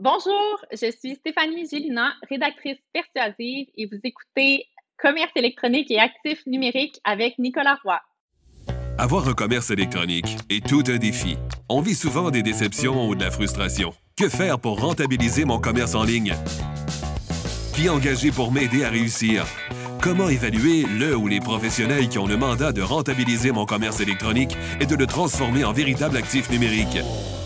Bonjour, je suis Stéphanie Gélina, rédactrice persuasive et vous écoutez Commerce électronique et actifs numériques avec Nicolas Roy. Avoir un commerce électronique est tout un défi. On vit souvent des déceptions ou de la frustration. Que faire pour rentabiliser mon commerce en ligne? Qui engager pour m'aider à réussir? Comment évaluer le ou les professionnels qui ont le mandat de rentabiliser mon commerce électronique et de le transformer en véritable actif numérique?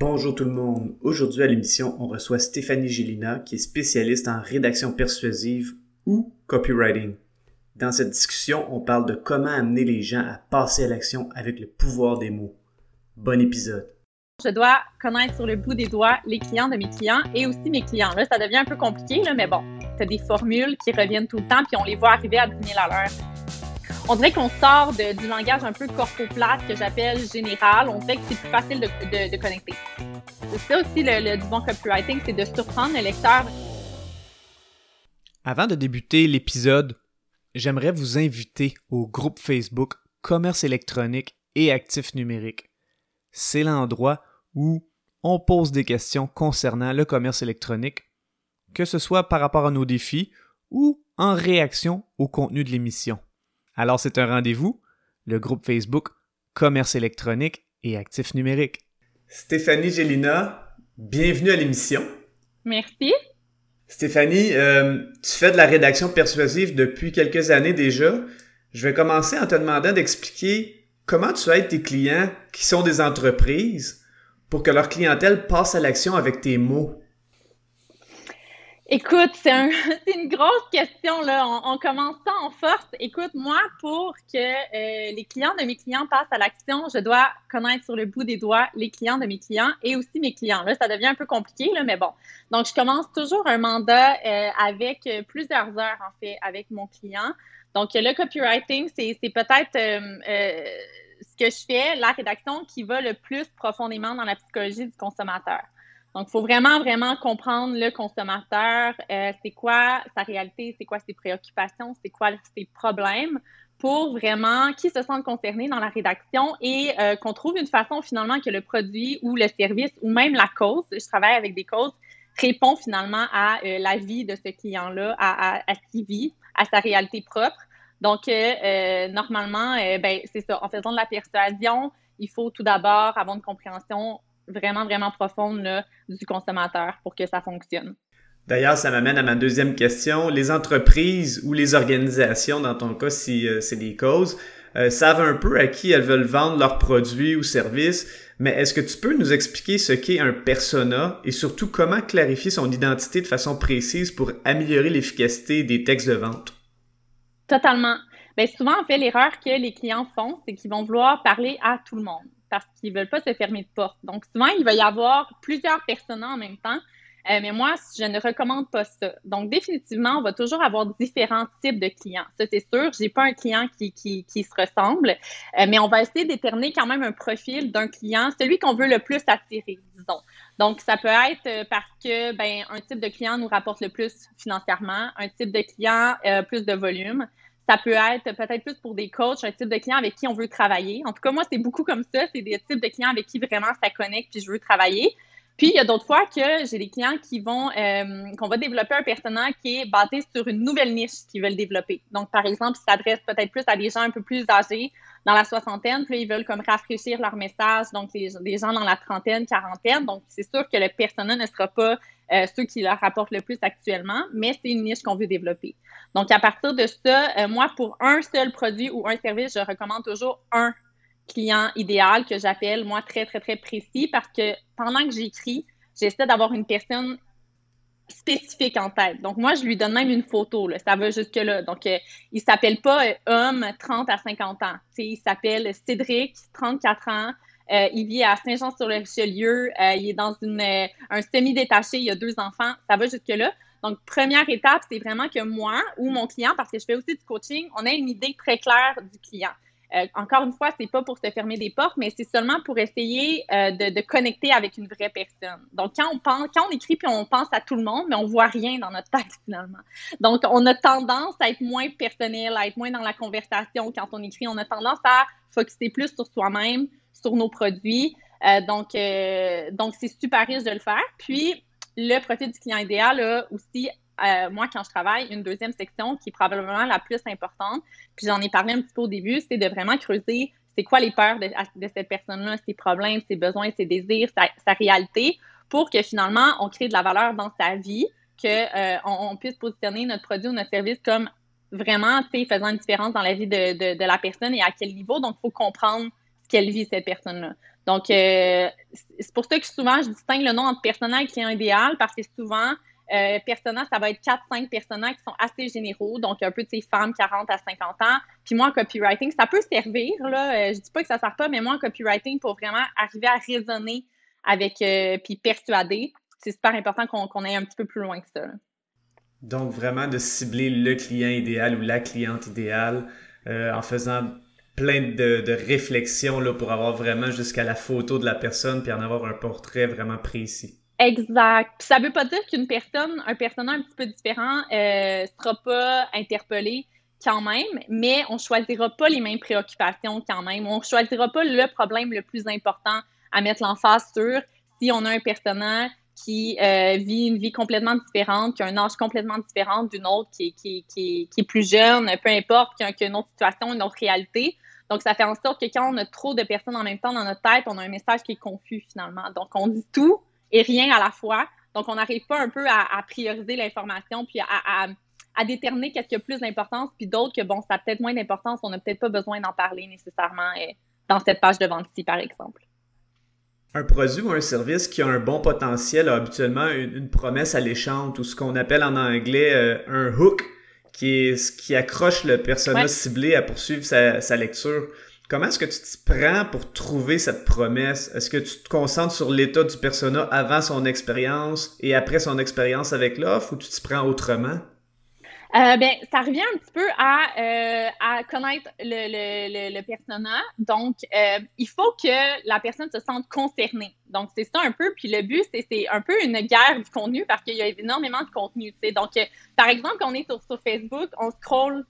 Bonjour tout le monde. Aujourd'hui à l'émission, on reçoit Stéphanie Gélina, qui est spécialiste en rédaction persuasive ou copywriting. Dans cette discussion, on parle de comment amener les gens à passer à l'action avec le pouvoir des mots. Bon épisode. Je dois connaître sur le bout des doigts les clients de mes clients et aussi mes clients. Là, ça devient un peu compliqué, mais bon, c'est des formules qui reviennent tout le temps, puis on les voit arriver à 10 000 à l'heure. On dirait qu'on sort du langage un peu corpo-plate que j'appelle général. On dirait que c'est plus facile de, connecter. C'est ça aussi le, le, du bon copywriting, c'est de surprendre le lecteur. Avant de débuter l'épisode, j'aimerais vous inviter au groupe Facebook Commerce électronique et actifs numériques. C'est l'endroit où on pose des questions concernant le commerce électronique, que ce soit par rapport à nos défis ou en réaction au contenu de l'émission. Alors c'est un rendez-vous, le groupe Facebook Commerce électronique et actifs numériques. Stéphanie Gélina, bienvenue à l'émission. Merci. Stéphanie, euh, tu fais de la rédaction persuasive depuis quelques années déjà. Je vais commencer en te demandant d'expliquer comment tu aides tes clients qui sont des entreprises pour que leur clientèle passe à l'action avec tes mots. Écoute, c'est un, une grosse question. Là. On, on, commence ça en force. Écoute, moi, pour que euh, les clients de mes clients passent à l'action, je dois connaître sur le bout des doigts les clients de mes clients et aussi mes clients. Là, ça devient un peu compliqué, là, mais bon. Donc, je commence toujours un mandat euh, avec plusieurs heures, en fait, avec mon client. Donc, le copywriting, c'est peut-être euh, ce que je fais, la rédaction qui va le plus profondément dans la psychologie du consommateur. Donc, il faut vraiment, vraiment comprendre le consommateur, euh, c'est quoi sa réalité, c'est quoi ses préoccupations, c'est quoi ses problèmes pour vraiment qu'ils se sentent concernés dans la rédaction et euh, qu'on trouve une façon finalement que le produit ou le service ou même la cause, je travaille avec des causes, répond finalement à euh, la vie de ce client-là, à, à, à ce qu'il vit, à sa réalité propre. Donc, normalement, ben, c'est ça, en faisant de la persuasion, il faut tout d'abord avoir une compréhension vraiment, vraiment profonde là, du consommateur pour que ça fonctionne. D'ailleurs, ça m'amène à ma deuxième question. Les entreprises ou les organisations, dans ton cas, si euh, c'est des causes, euh, savent un peu à qui elles veulent vendre leurs produits ou services, mais est-ce que tu peux nous expliquer ce qu'est un persona et surtout comment clarifier son identité de façon précise pour améliorer l'efficacité des textes de vente? Totalement. Bien, souvent, en fait, l'erreur que les clients font, c'est qu'ils vont vouloir parler à tout le monde parce qu'ils veulent pas se fermer de porte. Donc, souvent, il va y avoir plusieurs personnes en même temps. Euh, mais moi, je ne recommande pas ça. Donc, définitivement, on va toujours avoir différents types de clients. Ça, c'est sûr. J'ai pas un client qui, qui, qui se ressemble, euh, mais on va essayer de déterminer quand même un profil d'un client, celui qu'on veut le plus attirer, disons. Donc, ça peut être euh, parce que, ben, un type de client nous rapporte le plus financièrement, un type de client plus de volume. Ça peut être peut-être plus pour des coachs, un type de client avec qui on veut travailler. En tout cas, moi, c'est beaucoup comme ça. C'est des types de clients avec qui vraiment ça connecte puis je veux travailler. Puis, il y a d'autres fois que j'ai des clients qui vont, euh, qu'on va développer un personnage qui est basé sur une nouvelle niche qu'ils veulent développer. Donc, par exemple, ils s'adressent peut-être plus à des gens un peu plus âgés, dans la soixantaine, puis ils veulent comme rafraîchir leur message, donc les, gens dans la trentaine, quarantaine. Donc, c'est sûr que le personnage ne sera pas euh, ceux qui leur rapportent le plus actuellement, mais c'est une niche qu'on veut développer. Donc, à partir de ça, euh, moi, pour un seul produit ou un service, je recommande toujours un client idéal que j'appelle, moi, très, très, très précis parce que pendant que j'écris, j'essaie d'avoir une personne spécifique en tête. Donc, moi, je lui donne même une photo, là. ça va jusque-là. Donc, euh, il s'appelle pas euh, homme 30 à 50 ans. sais, il s'appelle Cédric, 34 ans, Euh, il vit à Saint-Jean-sur-le-Richelieu. Euh, il est dans une, un semi-détaché. Il a deux enfants. Ça va jusque-là. Donc, première étape, c'est vraiment que moi ou mon client, parce que je fais aussi du coaching, on a une idée très claire du client. Euh, encore une fois, c'est pas pour se fermer des portes, mais c'est seulement pour essayer euh, de, connecter avec une vraie personne. Donc, quand on pense, quand on écrit puis on pense à tout le monde, mais on voit rien dans notre texte finalement. Donc, on a tendance à être moins personnel, à être moins dans la conversation quand on écrit. On a tendance à focuser plus sur soi-même, sur nos produits. Euh, donc, donc c'est super riche de le faire. Puis, le profil du client idéal a aussi euh, moi, quand je travaille, une deuxième section qui est probablement la plus importante, puis j'en ai parlé un petit peu au début, c'est de vraiment creuser c'est quoi les peurs de, cette personne-là, ses problèmes, ses besoins, ses désirs, sa, réalité, pour que finalement, on crée de la valeur dans sa vie, qu'on euh, on puisse positionner notre produit ou notre service comme vraiment, faisant une différence dans la vie de, de, la personne et à quel niveau. Donc, il faut comprendre ce qu'elle vit, cette personne-là. Donc, euh, c'est pour ça que souvent, je distingue le nom entre personnel et client idéal parce que souvent, euh, ça va être 4-5 personnages qui sont assez généraux, donc un peu de ces femmes 40 à 50 ans. Puis moi, en copywriting, ça peut servir, là. Euh, je dis pas que ça sert pas, mais moi, en copywriting, pour vraiment arriver à raisonner avec, euh, puis persuader, c'est super important qu'on aille un petit peu plus loin que ça. Donc, vraiment de cibler le client idéal ou la cliente idéale en faisant plein de, de réflexions là, pour avoir vraiment jusqu'à la photo de la personne puis en avoir un portrait vraiment précis. Exact. Puis ça veut pas dire qu'une personne, un personnage un petit peu différent, euh, sera pas interpellé quand même, mais on choisira pas les mêmes préoccupations quand même. On choisira pas le problème le plus important à mettre l'emphase sur si on a un personnage qui euh, vit une vie complètement différente, qui a un âge complètement différent d'une autre qui, qui, qui, qui, est plus jeune, peu importe, qui a une autre situation, une autre réalité. Donc, ça fait en sorte que quand on a trop de personnes en même temps dans notre tête, on a un message qui est confus finalement. Donc, on dit tout, et rien à la fois. Donc, on n'arrive pas un peu à, prioriser l'information puis à, déterminer qu'est-ce qui a plus d'importance, puis d'autres que, bon, ça a peut-être moins d'importance, on n'a peut-être pas besoin d'en parler nécessairement euh, dans cette page de vente-ci, par exemple. Un produit ou un service qui a un bon potentiel a habituellement une, promesse alléchante ou ce qu'on appelle en anglais euh, un hook, qui est ce qui accroche le personnage ciblé à poursuivre sa, sa lecture. Comment est-ce que tu te prends pour trouver cette promesse? Est-ce que tu te concentres sur l'état du persona avant son expérience et après son expérience avec l'offre ou tu te prends autrement? Euh, ben, ça revient un petit peu à, euh, connaître le, persona. Donc, euh, il faut que la personne se sente concernée. Donc, c'est ça un peu. Puis le but, c'est un peu une guerre du contenu parce qu'il y a énormément de contenu. Donc, par exemple, quand on est sur, sur Facebook, on scroll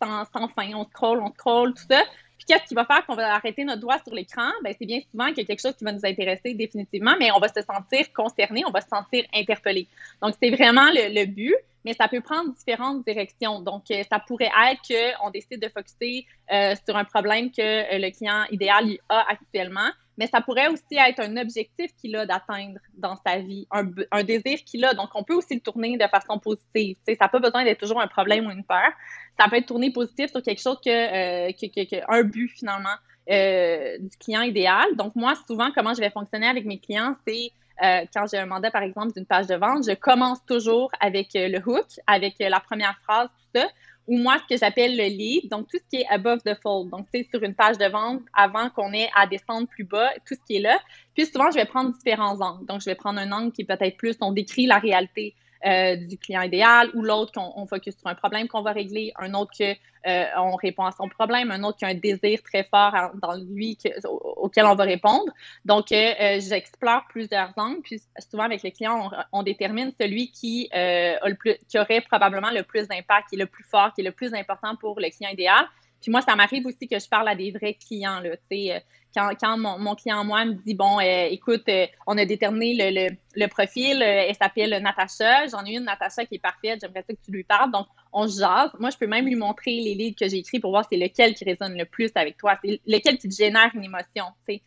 sans, sans fin. On scroll, on scroll, tout ça. Puis qu'est-ce qui va faire qu'on va arrêter notre doigt sur l'écran? Ben, c'est bien souvent qu'il y a quelque chose qui va nous intéresser définitivement, mais on va se sentir concerné, on va se sentir interpellé. Donc, c'est vraiment le, but, mais ça peut prendre différentes directions. Donc, euh, ça pourrait être qu'on décide de focuser euh, sur un problème que euh, le client idéal a actuellement, mais ça pourrait aussi être un objectif qu'il a d'atteindre dans sa vie, un, désir qu'il a. Donc, on peut aussi le tourner de façon positive. ça n'a pas besoin d'être toujours un problème ou une peur. Ça peut être tourné positif sur quelque chose que, euh, un but finalement euh, du client idéal. Donc, moi, souvent, comment je vais fonctionner avec mes clients, c'est euh, quand j'ai un mandat, par exemple, d'une page de vente, je commence toujours avec le hook, avec la première phrase, tout ça ou moi, ce que j'appelle le lead, donc tout ce qui est above the fold. Donc, c'est sur une page de vente avant qu'on ait à descendre plus bas, tout ce qui est là. Puis souvent, je vais prendre différents angles. Donc, je vais prendre un angle qui est peut-être plus, on décrit la réalité euh, du client idéal, ou l'autre qu'on on focus sur un problème qu'on va régler, un autre que euh, on répond à son problème, un autre qui a un désir très fort dans lui auquel on va répondre. Donc, euh, j'explore plusieurs angles, puis souvent avec les clients, on, détermine celui qui, a le plus, qui aurait probablement le plus d'impact, qui est le plus fort, qui est le plus important pour le client idéal. Puis moi, ça m'arrive aussi que je parle à des vrais clients. Là, euh, quand quand mon, mon, client, moi, me dit, bon, euh, écoute, euh, on a déterminé le, le, le profil, elle s'appelle Natacha, j'en ai une, Natacha, qui est parfaite, j'aimerais ça que tu lui parles. Donc, on jase. Moi, je peux même lui montrer les livres que j'ai écrits pour voir c'est lequel qui résonne le plus avec toi, c'est lequel qui te génère une émotion, tu sais.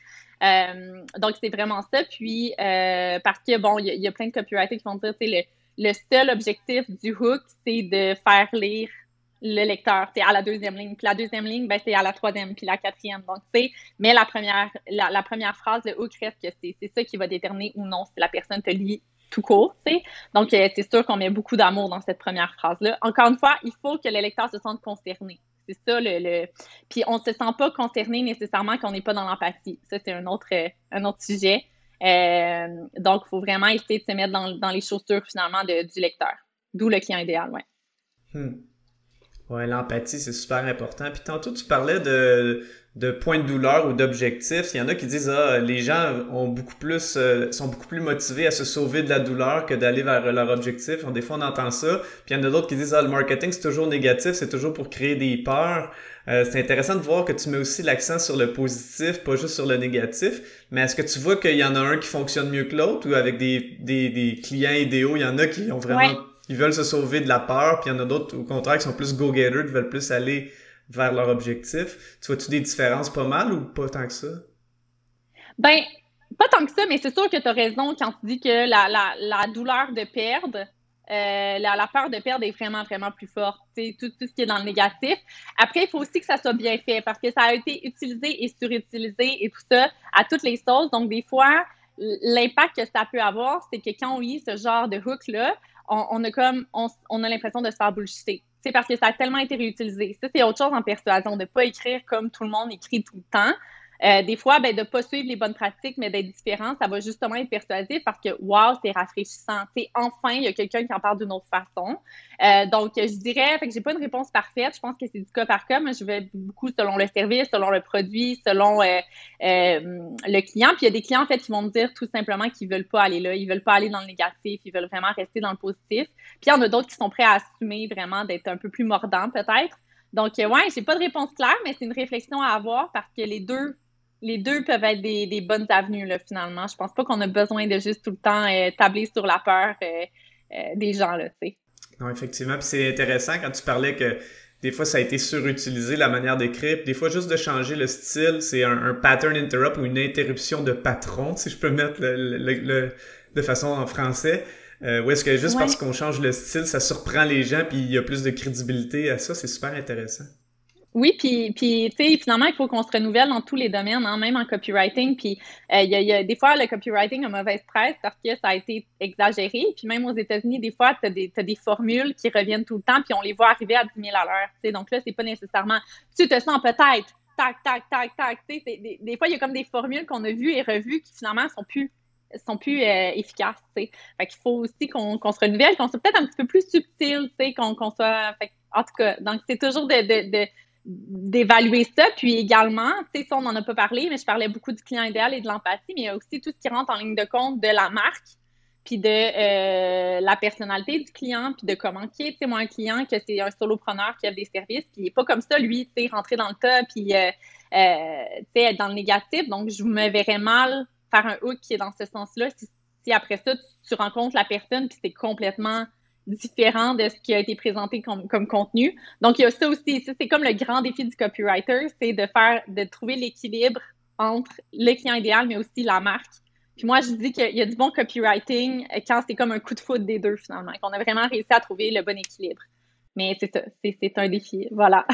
donc, c'est vraiment ça. Puis, parce que, bon, il y, a plein de copywriters qui vont dire, tu sais, le, le seul objectif du hook, c'est de faire lire le lecteur, c'est à la deuxième ligne. Puis la deuxième ligne, ben, c'est à la troisième, puis la quatrième. Donc, c'est, mais la première, la, première phrase, le hook reste que c'est, c'est ça qui va déterminer ou non si la personne te lit tout court, tu sais. Donc, euh, c'est sûr qu'on met beaucoup d'amour dans cette première phrase-là. Encore une fois, il faut que le lecteur se sente concerné. C'est ça le, Puis on se sent pas concerné nécessairement quand on n'est pas dans l'empathie. Ça, c'est un autre, un autre sujet. Euh, donc, il faut vraiment essayer de se mettre dans, les chaussures finalement du lecteur. D'où le client idéal, ouais. Hmm. Ouais, l'empathie, c'est super important. Puis tantôt, tu parlais de, de points de douleur ou d'objectifs. Il y en a qui disent ah les gens ont beaucoup plus euh, sont beaucoup plus motivés à se sauver de la douleur que d'aller vers leur objectif. Des fois on entend ça. Puis il y en a d'autres qui disent ah le marketing c'est toujours négatif, c'est toujours pour créer des peurs. Euh, c'est intéressant de voir que tu mets aussi l'accent sur le positif, pas juste sur le négatif. Mais est-ce que tu vois qu'il y en a un qui fonctionne mieux que l'autre ou avec des, des, des clients idéaux, il y en a qui ont vraiment ils veulent se sauver de la peur, puis il y en a d'autres au contraire qui sont plus go-getters, qui veulent plus aller vers leur objectif. Tu vois-tu des différences pas mal ou pas tant que ça? Ben, pas tant que ça, mais c'est sûr que tu as raison quand tu dis que la, la, douleur de perdre, euh, la, la, peur de perdre est vraiment, vraiment plus forte. Tout, tout ce qui est dans le négatif. Après, il faut aussi que ça soit bien fait parce que ça a été utilisé et surutilisé et tout ça à toutes les sauces. Donc, des fois, l'impact que ça peut avoir, c'est que quand on lit ce genre de hook-là, on, a comme on, a l'impression de se faire bullshiter. C'est parce que ça a tellement été réutilisé. Ça, c'est autre chose en persuasion, de ne pas écrire comme tout le monde écrit tout le temps. Euh, des fois, ben, de ne pas suivre les bonnes pratiques, mais d'être différent, ça va justement être persuasif parce que, wow, c'est rafraîchissant. enfin, il y a quelqu'un qui en parle d'une autre façon. Euh, donc, je dirais, fait que j'ai pas une réponse parfaite. Je pense que c'est du cas par cas, mais je vais beaucoup selon le service, selon le produit, selon euh, le client. Puis il y a des clients, en fait, qui vont me dire tout simplement qu'ils veulent pas aller là. Ils veulent pas aller dans le négatif. Ils veulent vraiment rester dans le positif. Puis il y en a d'autres qui sont prêts à assumer vraiment d'être un peu plus mordants, peut-être. Donc, ouais, j'ai pas de réponse claire, mais c'est une réflexion à avoir parce que les deux les deux peuvent être des, bonnes avenues, là, finalement. Je pense pas qu'on a besoin de juste tout le temps euh, tabler sur la peur euh, euh, des gens, là, tu sais. Non, effectivement. Puis c'est intéressant quand tu parlais que des fois, ça a été surutilisé, la manière d'écrire. Des fois, juste de changer le style, c'est un, pattern interrupt ou une interruption de patron, si je peux mettre le, de façon en français. ou est-ce que juste parce qu'on change le style, ça surprend les gens, puis il y a plus de crédibilité à ça? C'est super intéressant. Oui, puis, puis tu sais, finalement, il faut qu'on se renouvelle dans tous les domaines, hein, même en copywriting. Puis, euh, il y, a, des fois, le copywriting a mauvaise presse parce que ça a été exagéré. Puis, même aux États-Unis, des fois, tu as des, des formules qui reviennent tout le temps, puis on les voit arriver à 10 000 à l'heure. Donc là, c'est pas nécessairement tu te sens peut-être, tac, tac, tac, tac. Des, des, fois, il y a comme des formules qu'on a vues et revues qui finalement sont plus sont plus euh, efficaces, tu sais. Fait qu'il faut aussi qu'on se renouvelle, qu'on soit peut-être un petit peu plus subtil, qu'on soit... En tout cas, donc c'est toujours de, de d'évaluer ça. Puis également, tu sais, ça, on n'en a pas parlé, mais je parlais beaucoup du client idéal et de l'empathie, mais il y a aussi tout ce qui rentre en ligne de compte de la marque, puis de euh, la personnalité du client, puis de comment qui est. Tu sais, moi, un client que c'est un solopreneur qui a des services, puis il n'est pas comme ça, lui, tu sais, rentrer dans le tas, puis, euh, euh, tu sais, être dans le négatif. Donc, je me verrais mal faire un hook qui est dans ce sens-là si, si après ça, tu, tu rencontres la personne, puis c'est complètement différent de ce qui a été présenté comme, contenu. Donc, il y a ça aussi. Ça, c'est comme le grand défi du copywriter, c'est de faire, de trouver l'équilibre entre le client idéal, mais aussi la marque. Puis moi, je dis qu'il y a du bon copywriting quand c'est comme un coup de foudre des deux, finalement, qu'on a vraiment réussi à trouver le bon équilibre. Mais c'est ça, c'est un défi. Voilà.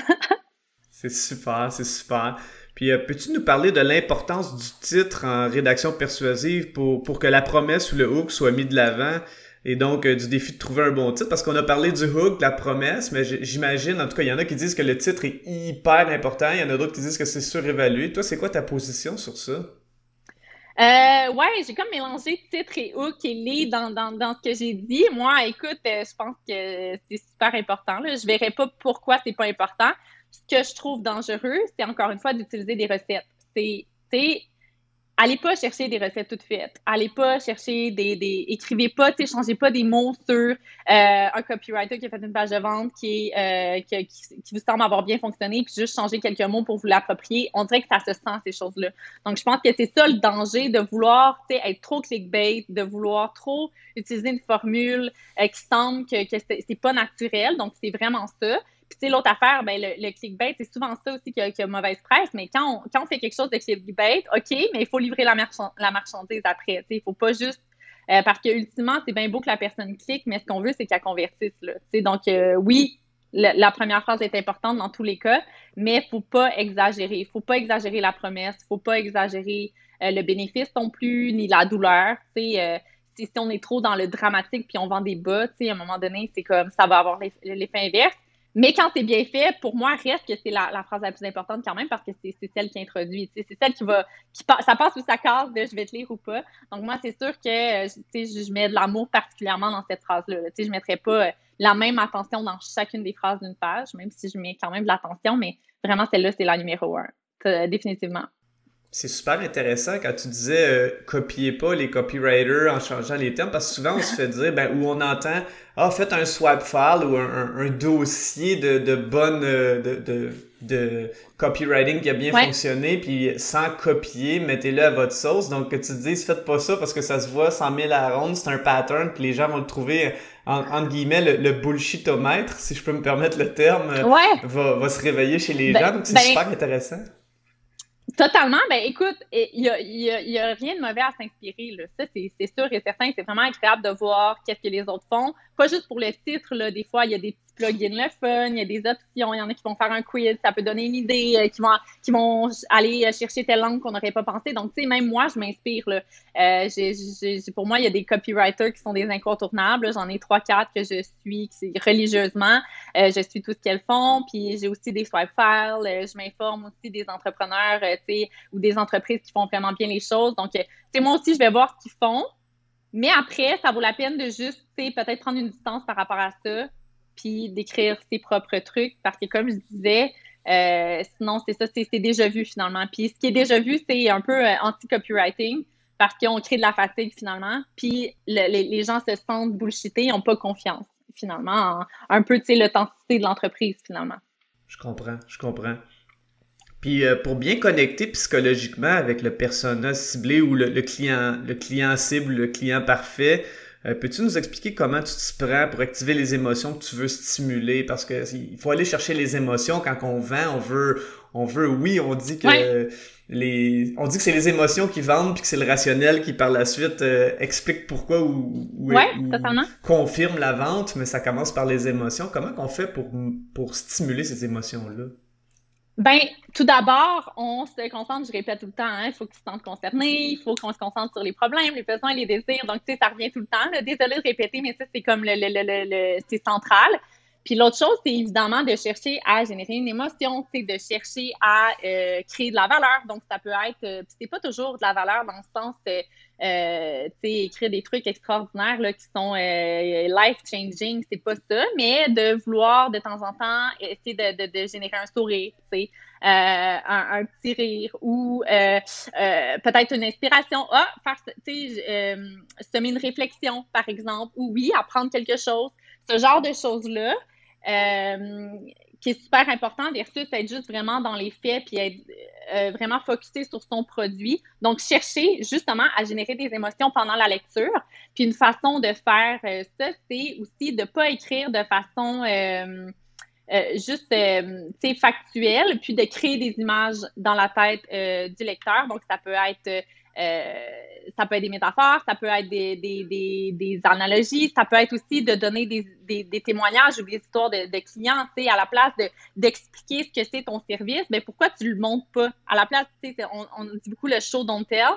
c'est super, c'est super. Puis, euh, peux-tu nous parler de l'importance du titre en rédaction persuasive pour, pour que la promesse ou le hook soit mis de l'avant? Et donc, euh, du défi de trouver un bon titre, parce qu'on a parlé du hook, de la promesse, mais j'imagine, en tout cas, il y en a qui disent que le titre est hyper important, il y en a d'autres qui disent que c'est surévalué. Toi, c'est quoi ta position sur ça? Euh, ouais, j'ai comme mélangé titre et hook et les dans, dans, dans ce que j'ai dit. Moi, écoute, euh, je pense que c'est super important. Là. Je verrai pas pourquoi c'est pas important. Ce que je trouve dangereux, c'est encore une fois d'utiliser des recettes. C'est, allez pas chercher des recettes toutes faites. Allez pas chercher des, des écrivez pas, tu changez pas des mots sur euh, un copywriter qui a fait une page de vente qui, euh, qui, qui, vous semble avoir bien fonctionné, puis juste changer quelques mots pour vous l'approprier. On dirait que ça se sent ces choses-là. Donc je pense que c'est ça le danger de vouloir, être trop clickbait, de vouloir trop utiliser une formule euh, qui semble que, que c'est pas naturel. Donc c'est vraiment ça. Puis, l'autre affaire, ben, le, clickbait, c'est souvent ça aussi qui a, mauvaise presse. Mais quand on, quand on fait quelque chose de clickbait, OK, mais il faut livrer la, marchandise après. Il ne faut pas juste. Euh, parce que, ultimement, c'est bien beau que la personne clique, mais ce qu'on veut, c'est qu'elle convertisse. Là, donc, euh, oui, la, première phrase est importante dans tous les cas, mais il ne faut pas exagérer. Il ne faut pas exagérer la promesse. Il ne faut pas exagérer euh, le bénéfice non plus, ni la douleur. si on est trop dans le dramatique puis on vend des bas, à un moment donné, c'est comme ça va avoir l'effet inverse. Mais quand c'est bien fait, pour moi, reste que c'est la, phrase la plus importante quand même parce que c'est celle qui introduit. C'est celle qui va. Qui, ça passe ou ça casse de je vais te lire ou pas. Donc, moi, c'est sûr que je, je mets de l'amour particulièrement dans cette phrase-là. Je ne mettrais pas euh, la même attention dans chacune des phrases d'une page, même si je mets quand même de l'attention, mais vraiment, celle-là, c'est la numéro un. définitivement. C'est super intéressant quand tu disais euh, copiez pas les copywriters en changeant les termes parce que souvent on se fait dire ben où on entend ah faites un swap file ou un, un, dossier de, de bonne euh, de, de, de, copywriting qui a bien fonctionné puis sans copier mettez-le à votre sauce donc que tu te dises faites pas ça parce que ça se voit 100 000 à la ronde c'est un pattern puis les gens vont le trouver en, entre guillemets le, le bullshitomètre si je peux me permettre le terme va, va se réveiller chez les ben, gens donc c'est ben, super intéressant Totalement. Ben, écoute, il y a, y, a, rien de mauvais à s'inspirer. Ça, c'est sûr et certain. C'est vraiment agréable de voir qu'est-ce que les autres font. Pas juste pour le titre. Là. Des fois, il y a des petits il y a des options. Il y en a qui vont faire un quiz. Ça peut donner une idée, euh, qui, vont, qui vont aller euh, chercher telle langue qu'on n'aurait pas pensé. Donc, tu sais, même moi, je m'inspire. Euh, pour moi, il y a des copywriters qui sont des incontournables. J'en ai trois, quatre que je suis religieusement. Je suis tout ce qu'elles font. Puis, j'ai aussi des swipe files. je m'informe aussi des entrepreneurs ou des entreprises qui font vraiment bien les choses. Donc, euh, moi aussi, je vais voir ce qu'ils font. Mais après, ça vaut la peine de juste, peut-être prendre une distance par rapport à ça, puis d'écrire ses propres trucs, parce que comme je disais, euh, sinon, c'est ça, c'est déjà vu finalement. Puis ce qui est déjà vu, c'est un peu euh, anti-copywriting, parce qu'on crée de la fatigue finalement, puis les, gens se sentent bullshités, ils n'ont pas confiance finalement, un peu, l'authenticité de l'entreprise finalement. Je comprends, je comprends. Puis euh, pour bien connecter psychologiquement avec le persona ciblé ou le, client, le client cible, le client parfait, euh, peux-tu nous expliquer comment tu te prends pour activer les émotions que tu veux stimuler? Parce que il faut aller chercher les émotions quand on vend, on veut, on veut, oui, on dit que les, on dit que c'est les émotions qui vendent puis que c'est le rationnel qui par la suite euh, explique pourquoi ou, ou, confirme la vente, mais ça commence par les émotions. Comment qu'on fait pour, pour stimuler ces émotions-là? Ben, tout d'abord, on se concentre, je répète tout le temps, hein, il faut que tu te sentes concerné, il faut qu'on se concentre sur les problèmes, les besoins, les désirs. Donc, tu sais, ça revient tout le temps. Désolée de répéter, mais ça, c'est comme le, le, le, le c'est central. Puis l'autre chose, c'est évidemment de chercher à générer une émotion, c'est de chercher à euh, créer de la valeur. Donc, ça peut être, euh, c'est pas toujours de la valeur dans le sens, euh, euh écrire des trucs extraordinaires là, qui sont life-changing, c'est pas ça, mais de vouloir de temps en temps essayer de, générer un sourire, sais, un, un, petit rire ou peut-être une inspiration. Ah, faire, semer une réflexion, par exemple, ou oui, apprendre quelque chose. Ce genre de choses-là, euh, qui est super important versus être juste vraiment dans les faits puis être euh, vraiment focusé sur son produit. Donc, chercher justement à générer des émotions pendant la lecture. Puis une façon de faire euh, ça, c'est aussi de ne pas écrire de façon juste factuelle, puis de créer des images dans la tête du lecteur. Donc, ça peut être euh, ça peut être des métaphores, ça peut être des, analogies, ça peut être aussi de donner des, témoignages ou des histoires de, clients, tu sais, à la place d'expliquer ce que c'est ton service, mais pourquoi tu le montres pas? À la place, tu sais, on, dit beaucoup le show don't tell,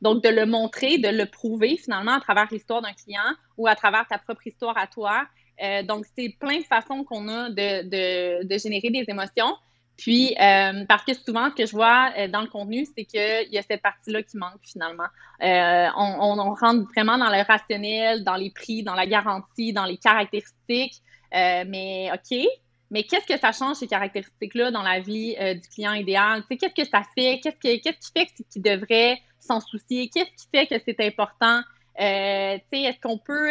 donc de le montrer, de le prouver finalement à travers l'histoire d'un client ou à travers ta propre histoire à toi. Euh, donc, c'est plein de façons qu'on a de, de générer des émotions. Puis, euh, parce que souvent, ce que je vois euh, dans le contenu, c'est qu'il y a cette partie-là qui manque finalement. Euh, on, rentre vraiment dans le rationnel, dans les prix, dans la garantie, dans les caractéristiques. mais OK, mais qu'est-ce que ça change ces caractéristiques-là dans la vie du client idéal? Qu'est-ce que ça fait? Qu'est-ce, que, qui fait qu'il devrait s'en soucier? Qu'est-ce qui fait que c'est important? est-ce qu'on peut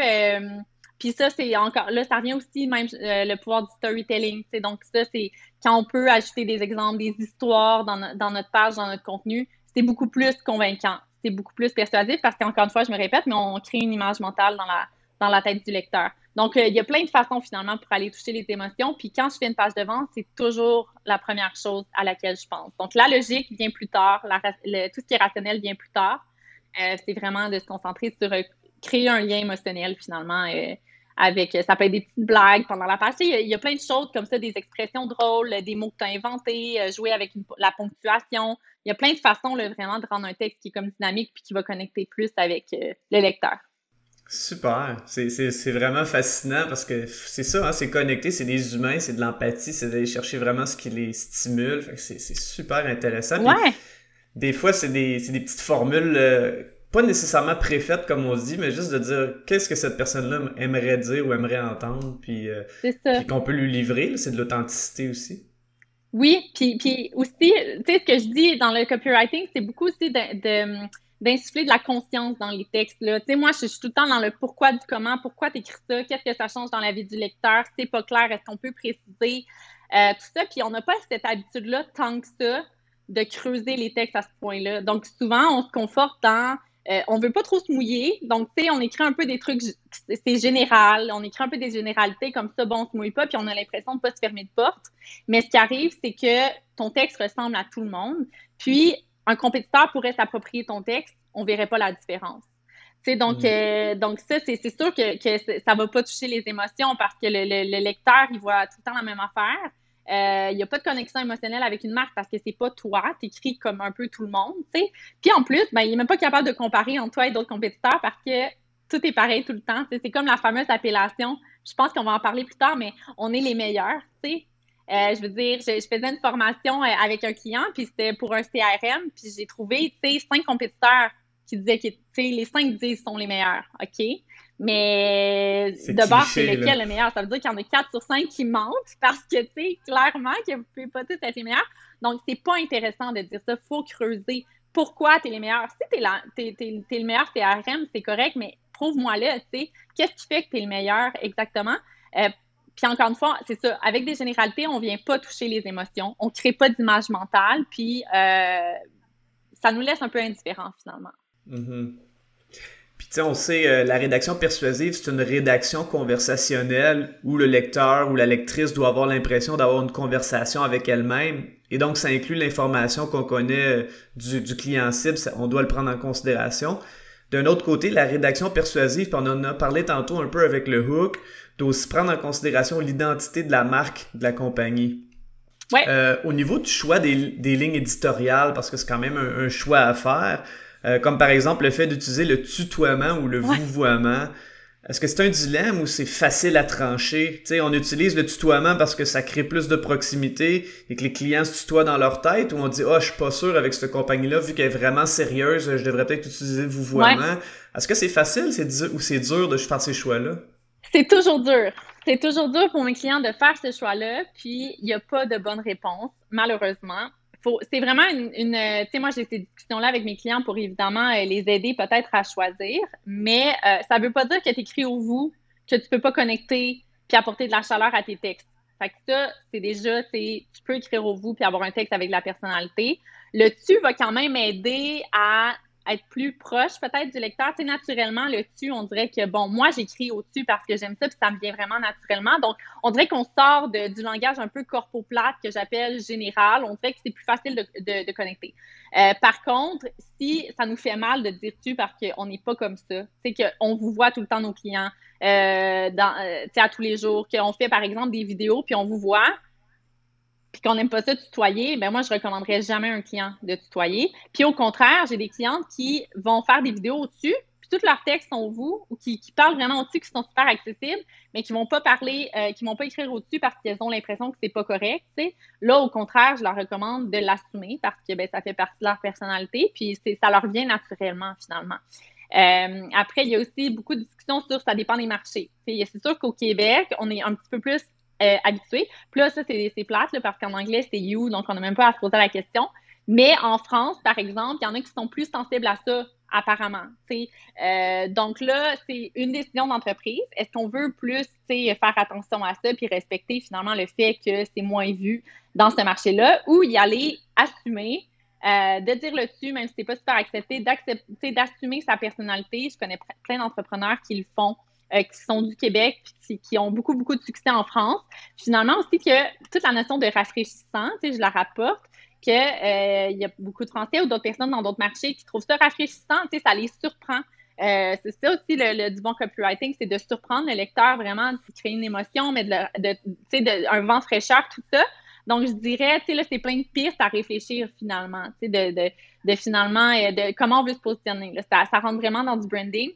puis ça, c'est encore là, ça revient aussi même euh, le pouvoir du storytelling. Donc ça, c'est quand on peut ajouter des exemples, des histoires dans, notre page, dans notre contenu, c'est beaucoup plus convaincant, c'est beaucoup plus persuasif parce qu'encore une fois, je me répète, mais on crée une image mentale dans la, dans la tête du lecteur. Donc, euh, il y a plein de façons finalement pour aller toucher les émotions. Puis quand je fais une page de vente, c'est toujours la première chose à laquelle je pense. Donc, la logique vient plus tard, tout ce qui est rationnel vient plus tard. Euh, c'est vraiment de se concentrer sur créer un lien émotionnel finalement avec, ça peut être des petites blagues pendant la page. Il y, a, plein de choses comme ça, des expressions drôles, des mots que tu as inventés, euh, jouer avec la ponctuation. Il y a plein de façons là, vraiment de rendre un texte qui est comme dynamique puis qui va connecter plus avec euh, le lecteur. Super, c'est vraiment fascinant parce que c'est ça, hein, c'est connecté, c'est des humains, c'est de l'empathie, c'est d'aller chercher vraiment ce qui les stimule. C'est super intéressant. Ouais. des fois, c'est des, des, petites formules euh, pas nécessairement préfaites comme on se dit, mais juste de dire qu'est-ce que cette personne-là aimerait dire ou aimerait entendre, puis, euh, qu'on peut lui livrer, c'est de l'authenticité aussi. Oui, puis, puis aussi, tu sais, ce que je dis dans le copywriting, c'est beaucoup aussi de d'insuffler de la conscience dans les textes. Là. Tu sais, moi, je, suis tout le temps dans le pourquoi du comment, pourquoi tu écris ça, qu'est-ce que ça change dans la vie du lecteur, c'est pas clair, est-ce qu'on peut préciser, euh, tout ça. Puis on n'a pas cette habitude-là tant que ça de creuser les textes à ce point-là. Donc souvent, on se conforte dans euh, on veut pas trop se mouiller, donc tu sais, on écrit un peu des trucs, c'est général, on écrit un peu des généralités comme ça, bon, on se mouille pas, puis on a l'impression de pas se fermer de porte. Mais ce qui arrive, c'est que ton texte ressemble à tout le monde, puis un compétiteur pourrait s'approprier ton texte, on verrait pas la différence. donc, mm. euh, donc ça, c'est sûr que, que ça va pas toucher les émotions parce que le, lecteur, il voit tout le temps la même affaire. Euh, il n'y a pas de connexion émotionnelle avec une marque parce que c'est pas toi, tu écris comme un peu tout le monde, tu Puis en plus, ben, il n'est même pas capable de comparer entre toi et d'autres compétiteurs parce que tout est pareil tout le temps. C'est comme la fameuse appellation. Je pense qu'on va en parler plus tard, mais on est les meilleurs, sais. Euh, je veux dire, je, faisais une formation euh, avec un client, puis c'était pour un CRM, puis j'ai trouvé, tu sais, cinq compétiteurs qui disaient que, tu sais, les cinq disent sont les meilleurs, OK? Mais de base, c'est lequel le meilleur? Ça veut dire qu'il y en a quatre sur cinq qui mentent parce que, tu sais, clairement que vous pouvez pas tous être les meilleurs. Donc, c'est pas intéressant de dire ça. Faut creuser. Pourquoi tu es les meilleurs? Si tu es, es, le meilleur CRM, c'est correct, mais prouve-moi-le, tu sais. Qu'est-ce qui fait que tu es le meilleur exactement? Euh, puis encore une fois, c'est ça, avec des généralités, on vient pas toucher les émotions, on crée pas d'image mentale, puis euh, ça nous laisse un peu indifférents finalement. Mm-hmm. Puis tu sais, on sait, euh, la rédaction persuasive, c'est une rédaction conversationnelle où le lecteur ou la lectrice doit avoir l'impression d'avoir une conversation avec elle-même. Et donc, ça inclut l'information qu'on connaît euh, du, du, client cible, on doit le prendre en considération. D'un autre côté, la rédaction persuasive, puis on en a parlé tantôt un peu avec le hook, doit aussi prendre en considération l'identité de la marque de la compagnie. Ouais. Euh, au niveau du choix des, lignes éditoriales, parce que c'est quand même un, choix à faire, euh, comme par exemple le fait d'utiliser le tutoiement ou le vouvoiement, est-ce que c'est un dilemme ou c'est facile à trancher? sais, on utilise le tutoiement parce que ça crée plus de proximité et que les clients se tutoient dans leur tête ou on dit, ah, oh, je suis pas sûr avec cette compagnie-là, vu qu'elle est vraiment sérieuse, je devrais peut-être utiliser le vouvoiement. Est-ce que c'est facile ou c'est dur de faire ces choix-là? C'est toujours dur. C'est toujours dur pour mes clients de faire ce choix-là, puis il n'y a pas de bonne réponse, malheureusement. C'est vraiment une, tu sais, moi j'ai ces discussions-là avec mes clients pour évidemment euh, les aider peut-être à choisir, mais euh, ça ne veut pas dire que tu écris au vous, que tu peux pas connecter puis apporter de la chaleur à tes textes. Fait que ça, c'est déjà, tu peux écrire au vous puis avoir un texte avec de la personnalité. Le tu va quand même aider à être plus proche peut-être du lecteur. Tu sais, naturellement, le tu, on dirait que, bon, moi, j'écris au-dessus parce que j'aime ça, puis ça me vient vraiment naturellement. Donc, on dirait qu'on sort de, du langage un peu corpo-plate que j'appelle général. On dirait que c'est plus facile de, connecter. Euh, par contre, si ça nous fait mal de dire tu parce qu'on n'est pas comme ça, c'est qu'on vous voit tout le temps nos clients euh, dans, euh, à tous les jours, qu'on fait par exemple des vidéos, puis on vous voit, puis qu'on n'aime pas ça tutoyer, ben moi, je recommanderais jamais un client de tutoyer. Puis au contraire, j'ai des clientes qui vont faire des vidéos au-dessus, puis tous leurs textes sont vous, ou qui, parlent vraiment au-dessus, qui sont super accessibles, mais qui vont pas parler, euh, qui vont pas écrire au-dessus parce qu'elles ont l'impression que c'est pas correct. Là, au contraire, je leur recommande de l'assumer parce que ben, ça fait partie de leur personnalité, puis ça leur vient naturellement finalement. Euh, après, il y a aussi beaucoup de discussions sur ça dépend des marchés. C'est sûr qu'au Québec, on est un petit peu plus euh, habitué. Puis là, ça, c'est plate, là, parce qu'en anglais, c'est you, donc on n'a même pas à se poser la question. Mais en France, par exemple, il y en a qui sont plus sensibles à ça, apparemment. Euh, donc là, c'est une décision d'entreprise. Est-ce qu'on veut plus faire attention à ça puis respecter finalement le fait que c'est moins vu dans ce marché-là ou y aller assumer, euh, de dire le dessus, même si c'est pas super accepté, d'assumer sa personnalité. Je connais plein d'entrepreneurs qui le font euh, qui sont du Québec puis qui, ont beaucoup, beaucoup de succès en France. Finalement aussi que toute la notion de rafraîchissant, je la rapporte, qu'il euh, y a beaucoup de Français ou d'autres personnes dans d'autres marchés qui trouvent ça rafraîchissant, ça les surprend. Euh, c'est ça aussi le, du bon copywriting, c'est de surprendre le lecteur vraiment, de créer une émotion, mais de, de, de, un vent fraîcheur, tout ça. Donc, je dirais, tu sais, là, c'est plein de pistes à réfléchir finalement, tu sais, de, de, finalement, de comment on veut se positionner. ça rentre vraiment dans du branding.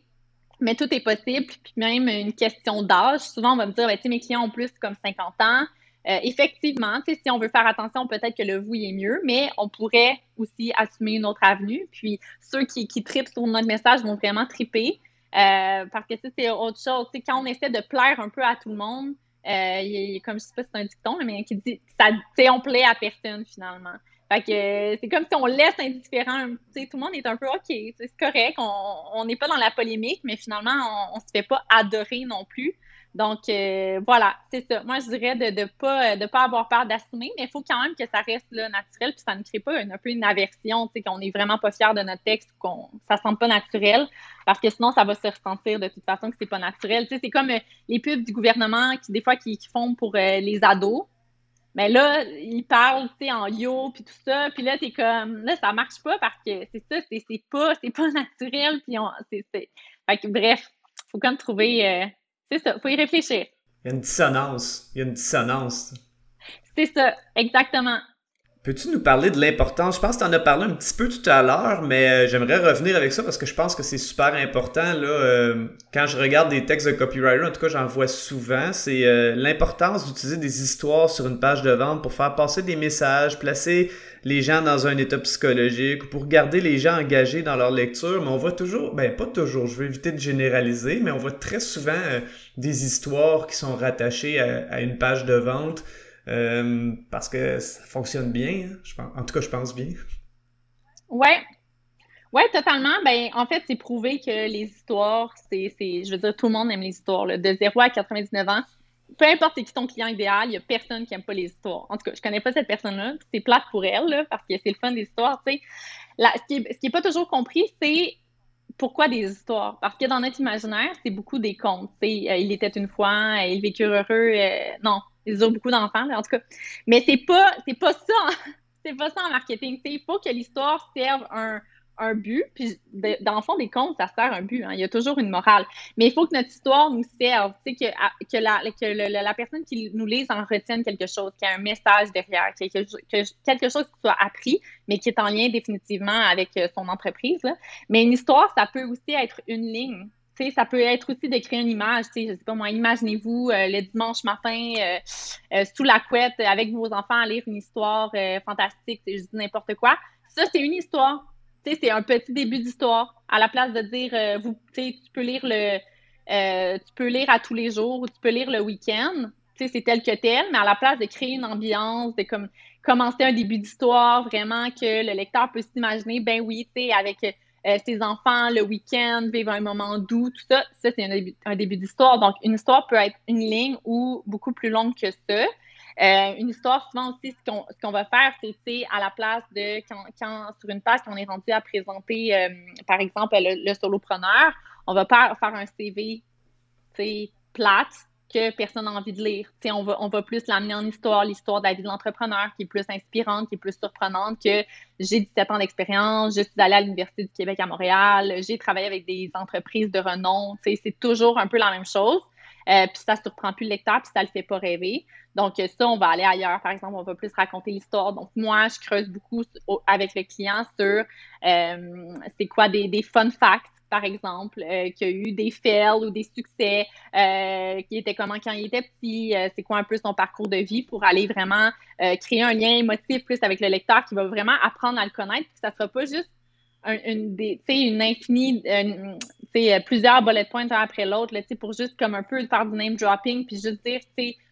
Mais tout est possible. Puis même une question d'âge. Souvent, on va me dire, ben, mes clients ont plus comme 50 ans. Euh, effectivement, si on veut faire attention, peut-être que le vous est mieux, mais on pourrait aussi assumer une autre avenue. Puis ceux qui, tripent sur notre message vont vraiment triper. Euh, parce que c'est autre chose. quand on essaie de plaire un peu à tout le monde, euh, comme je sais pas si c'est un dicton, mais qui dit ça, on plaît à personne finalement. Fait que c'est comme si on laisse indifférent. tout le monde est un peu OK, c'est correct, on n'est pas dans la polémique, mais finalement, on ne se fait pas adorer non plus. Donc, euh, voilà, c'est ça. Moi, je dirais de ne pas, de pas avoir peur d'assumer, mais il faut quand même que ça reste naturel, puis ça ne crée pas un peu une aversion, qu'on n'est vraiment pas fier de notre texte, qu'on ça semble pas naturel, parce que sinon, ça va se ressentir de toute façon que c'est pas naturel. C'est comme euh, les pubs du gouvernement qui, des fois, qui, font pour euh, les ados. Mais là, ils parlent, tu sais, en yo, puis tout ça, puis là, t'es comme, là, ça marche pas parce que c'est ça, c'est pas, pas naturel, puis on, c'est, Fait que, bref, faut comme trouver c'est ça, faut y réfléchir. Il y a une dissonance. Il y a une dissonance. C'est ça, exactement. Peux-tu nous parler de l'importance? Je pense que tu en as parlé un petit peu tout à l'heure, mais euh, j'aimerais revenir avec ça parce que je pense que c'est super important. Là, euh, quand je regarde des textes de copywriter, en tout cas j'en vois souvent, c'est euh, l'importance d'utiliser des histoires sur une page de vente pour faire passer des messages, placer les gens dans un état psychologique ou pour garder les gens engagés dans leur lecture. Mais on voit toujours, ben pas toujours, je veux éviter de généraliser, mais on voit très souvent des histoires qui sont rattachées à une page de vente. Euh, parce que ça fonctionne bien. Hein, je pense. En tout cas, je pense bien. Ouais. Ouais, totalement. Ben, en fait, c'est prouvé que les histoires, c'est, je veux dire, tout le monde aime les histoires. De 0 à 99 ans, peu importe qui ton client idéal, il n'y a personne qui n'aime pas les histoires. En tout cas, je connais pas cette personne-là. C'est plate pour elle, parce que c'est le fun des histoires. Ce qui n'est est pas toujours compris, c'est pourquoi des histoires? Parce que dans notre imaginaire, c'est beaucoup des contes. Euh, il était une fois, euh, ils vécurent heureux. Euh, non, ils ont beaucoup d'enfants, en tout cas. Mais c'est pas, c'est pas ça. c'est pas ça en marketing. Il faut que l'histoire serve un, un but. Puis, dans le fond des comptes, ça sert un but. Hein. Il y a toujours une morale. Mais il faut que notre histoire nous serve. Que, que, la, que la personne qui nous lise en retienne quelque chose, qu'il y a un message derrière, quelque, que, quelque chose qui soit appris, mais qui est en lien définitivement avec euh, son entreprise. Mais une histoire, ça peut aussi être une ligne ça peut être aussi d'écrire une image. Je sais pas moi, imaginez-vous euh, le dimanche matin euh, euh, sous la couette avec vos enfants à lire une histoire fantastique, je dis n'importe quoi. Ça, c'est une histoire. C'est un petit début d'histoire. À la place de dire, vous, tu peux lire le, tu peux lire à tous les jours ou tu peux lire le week-end. C'est tel que tel, mais à la place de créer une ambiance, de comme, commencer un début d'histoire, vraiment que le lecteur peut s'imaginer, ben oui, tu sais, avec euh, ses enfants le week-end vivent un moment doux, tout ça. Ça, c'est un début, d'histoire. Donc, une histoire peut être une ligne ou beaucoup plus longue que ça. Euh, une histoire, souvent aussi, ce qu'on va faire, c'est à la place de quand, sur une page, quand on est rendu à présenter, euh, par exemple, le, solopreneur, on va faire, faire un CV plate que personne n'a envie de lire. on va, on va plus l'amener en histoire, l'histoire de la vie de l'entrepreneur, qui est plus inspirante, qui est plus surprenante que j'ai 17 ans d'expérience, je suis allée à l'Université du Québec à Montréal, j'ai travaillé avec des entreprises de renom. C'est toujours un peu la même chose. Euh, puis ça surprend plus le lecteur, puis ça le fait pas rêver. Donc ça, on va aller ailleurs. Par exemple, on va plus raconter l'histoire. Donc moi, je creuse beaucoup avec le client sur euh, c'est quoi des, des fun facts par exemple, euh, qui a eu des fails ou des succès, euh, qui était comment quand il était petit, euh, c'est quoi un peu son parcours de vie pour aller vraiment créer un lien émotif plus avec le lecteur qui va vraiment apprendre à le connaître, puis ça sera pas juste une, des, une infinie, plusieurs bullet points un après l'autre, pour juste comme un peu faire du name dropping, puis juste dire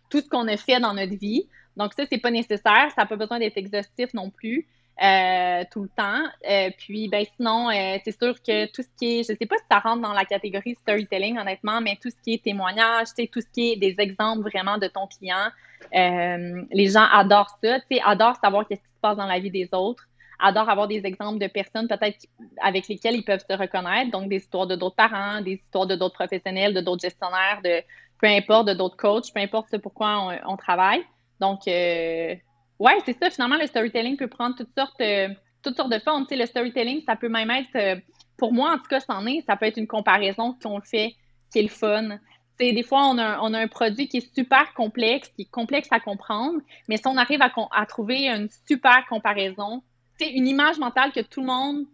tout ce qu'on a fait dans notre vie. Donc ça, c'est pas nécessaire, ça n'a pas besoin d'être exhaustif non plus. Euh, tout le temps. Euh, puis, ben sinon, euh, c'est sûr que tout ce qui est, je sais pas si ça rentre dans la catégorie storytelling, honnêtement, mais tout ce qui est témoignage, tout ce qui est des exemples vraiment de ton client, les gens adorent ça, adorent savoir qu'est-ce qui se passe dans la vie des autres, adorent avoir des exemples de personnes peut-être avec lesquelles ils peuvent se reconnaître, donc des histoires de d'autres parents, des histoires de d'autres professionnels, de d'autres gestionnaires, de peu importe, de d'autres coachs, peu importe ce pourquoi on, on travaille. Donc, Ouais, c'est ça. Finalement, le storytelling peut prendre toutes sortes, euh, toutes sortes de formes. Tu sais, le storytelling, ça peut même être, euh, pour moi, en tout cas, c'en est, ça peut être une comparaison qu'on fait qui est le fun. Tu sais, des fois, on a, on a un produit qui est super complexe, qui est complexe à comprendre, mais si on arrive à, à trouver une super comparaison, tu sais, une image mentale que tout le monde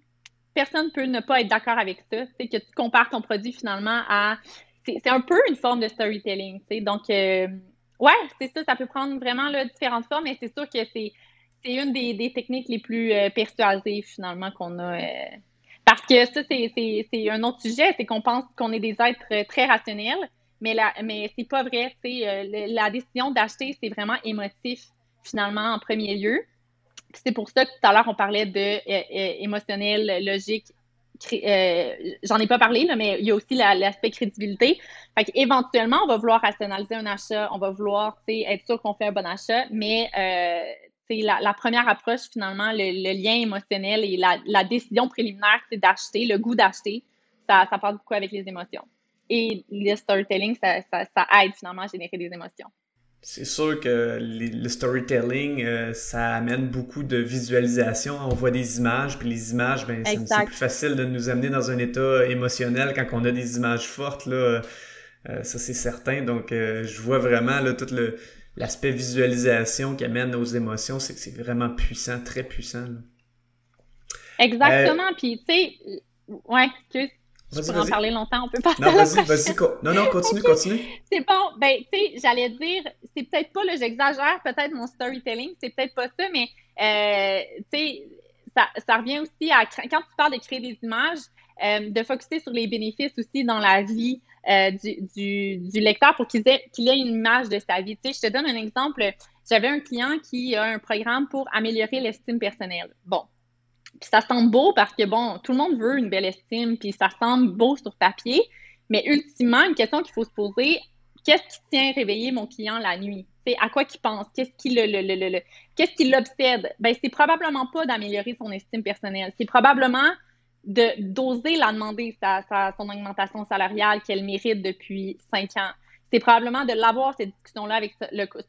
personne peut ne pas être d'accord avec ça. C'est que tu compares ton produit finalement à. C'est un peu une forme de storytelling. Donc, euh, ouais, c'est ça. Ça peut prendre vraiment différentes formes, mais c'est sûr que c'est une des, techniques les plus euh, persuasives finalement qu'on a. Euh, parce que ça, c'est un autre sujet, c'est qu'on pense qu'on est des êtres très rationnels, mais, la, mais c'est pas vrai. la décision d'acheter, c'est vraiment émotif finalement en premier lieu. C'est pour ça que tout à l'heure, on parlait de euh, euh, émotionnel, logique. Euh, j'en ai pas parlé, mais il y a aussi l'aspect crédibilité. Fait éventuellement, on va vouloir rationaliser un achat, on va vouloir être sûr qu'on fait un bon achat, mais la, la, première approche, finalement, le, lien émotionnel et la, décision préliminaire, c'est d'acheter, le goût d'acheter, ça, ça parle beaucoup avec les émotions. Et le storytelling, ça aide finalement à générer des émotions. C'est sûr que le storytelling, euh, ça amène beaucoup de visualisation. On voit des images, puis les images, ben, c'est plus facile de nous amener dans un état émotionnel quand on a des images fortes. Là. Euh, ça, c'est certain. Donc, euh, je vois vraiment là, tout l'aspect visualisation qui amène aux émotions. C'est c'est vraiment puissant, très puissant. Exactement. Puis, tu sais, ouais, excuse. Je pourrais en parler longtemps, on peut pas. Non, vas-y, vas-y. non, non, continue, continue. C'est bon. Ben, tu sais, j'allais dire, c'est peut-être pas, là, j'exagère peut-être mon storytelling, c'est peut-être pas ça, mais, euh, tu sais, ça, ça, revient aussi à, quand tu parles de créer des images, euh, de focuser sur les bénéfices aussi dans la vie euh, du, du, du, lecteur pour qu'il ait, qu'il ait une image de sa vie. Tu sais, je te donne un exemple. J'avais un client qui a un programme pour améliorer l'estime personnelle. Bon, puis ça semble beau parce que, bon, tout le monde veut une belle estime, puis ça semble beau sur papier. Mais ultimement, une question qu'il faut se poser, qu'est-ce qui tient réveiller mon client la nuit? C'est à quoi qu'il pense? Qu'est-ce qui le, le, le, le qu'est-ce qui l'obsède? Ben, c'est probablement pas d'améliorer son estime personnelle. C'est probablement de d'oser la demander, sa, sa, son augmentation salariale qu'elle mérite depuis cinq ans c'est probablement de l'avoir, cette discussion-là, avec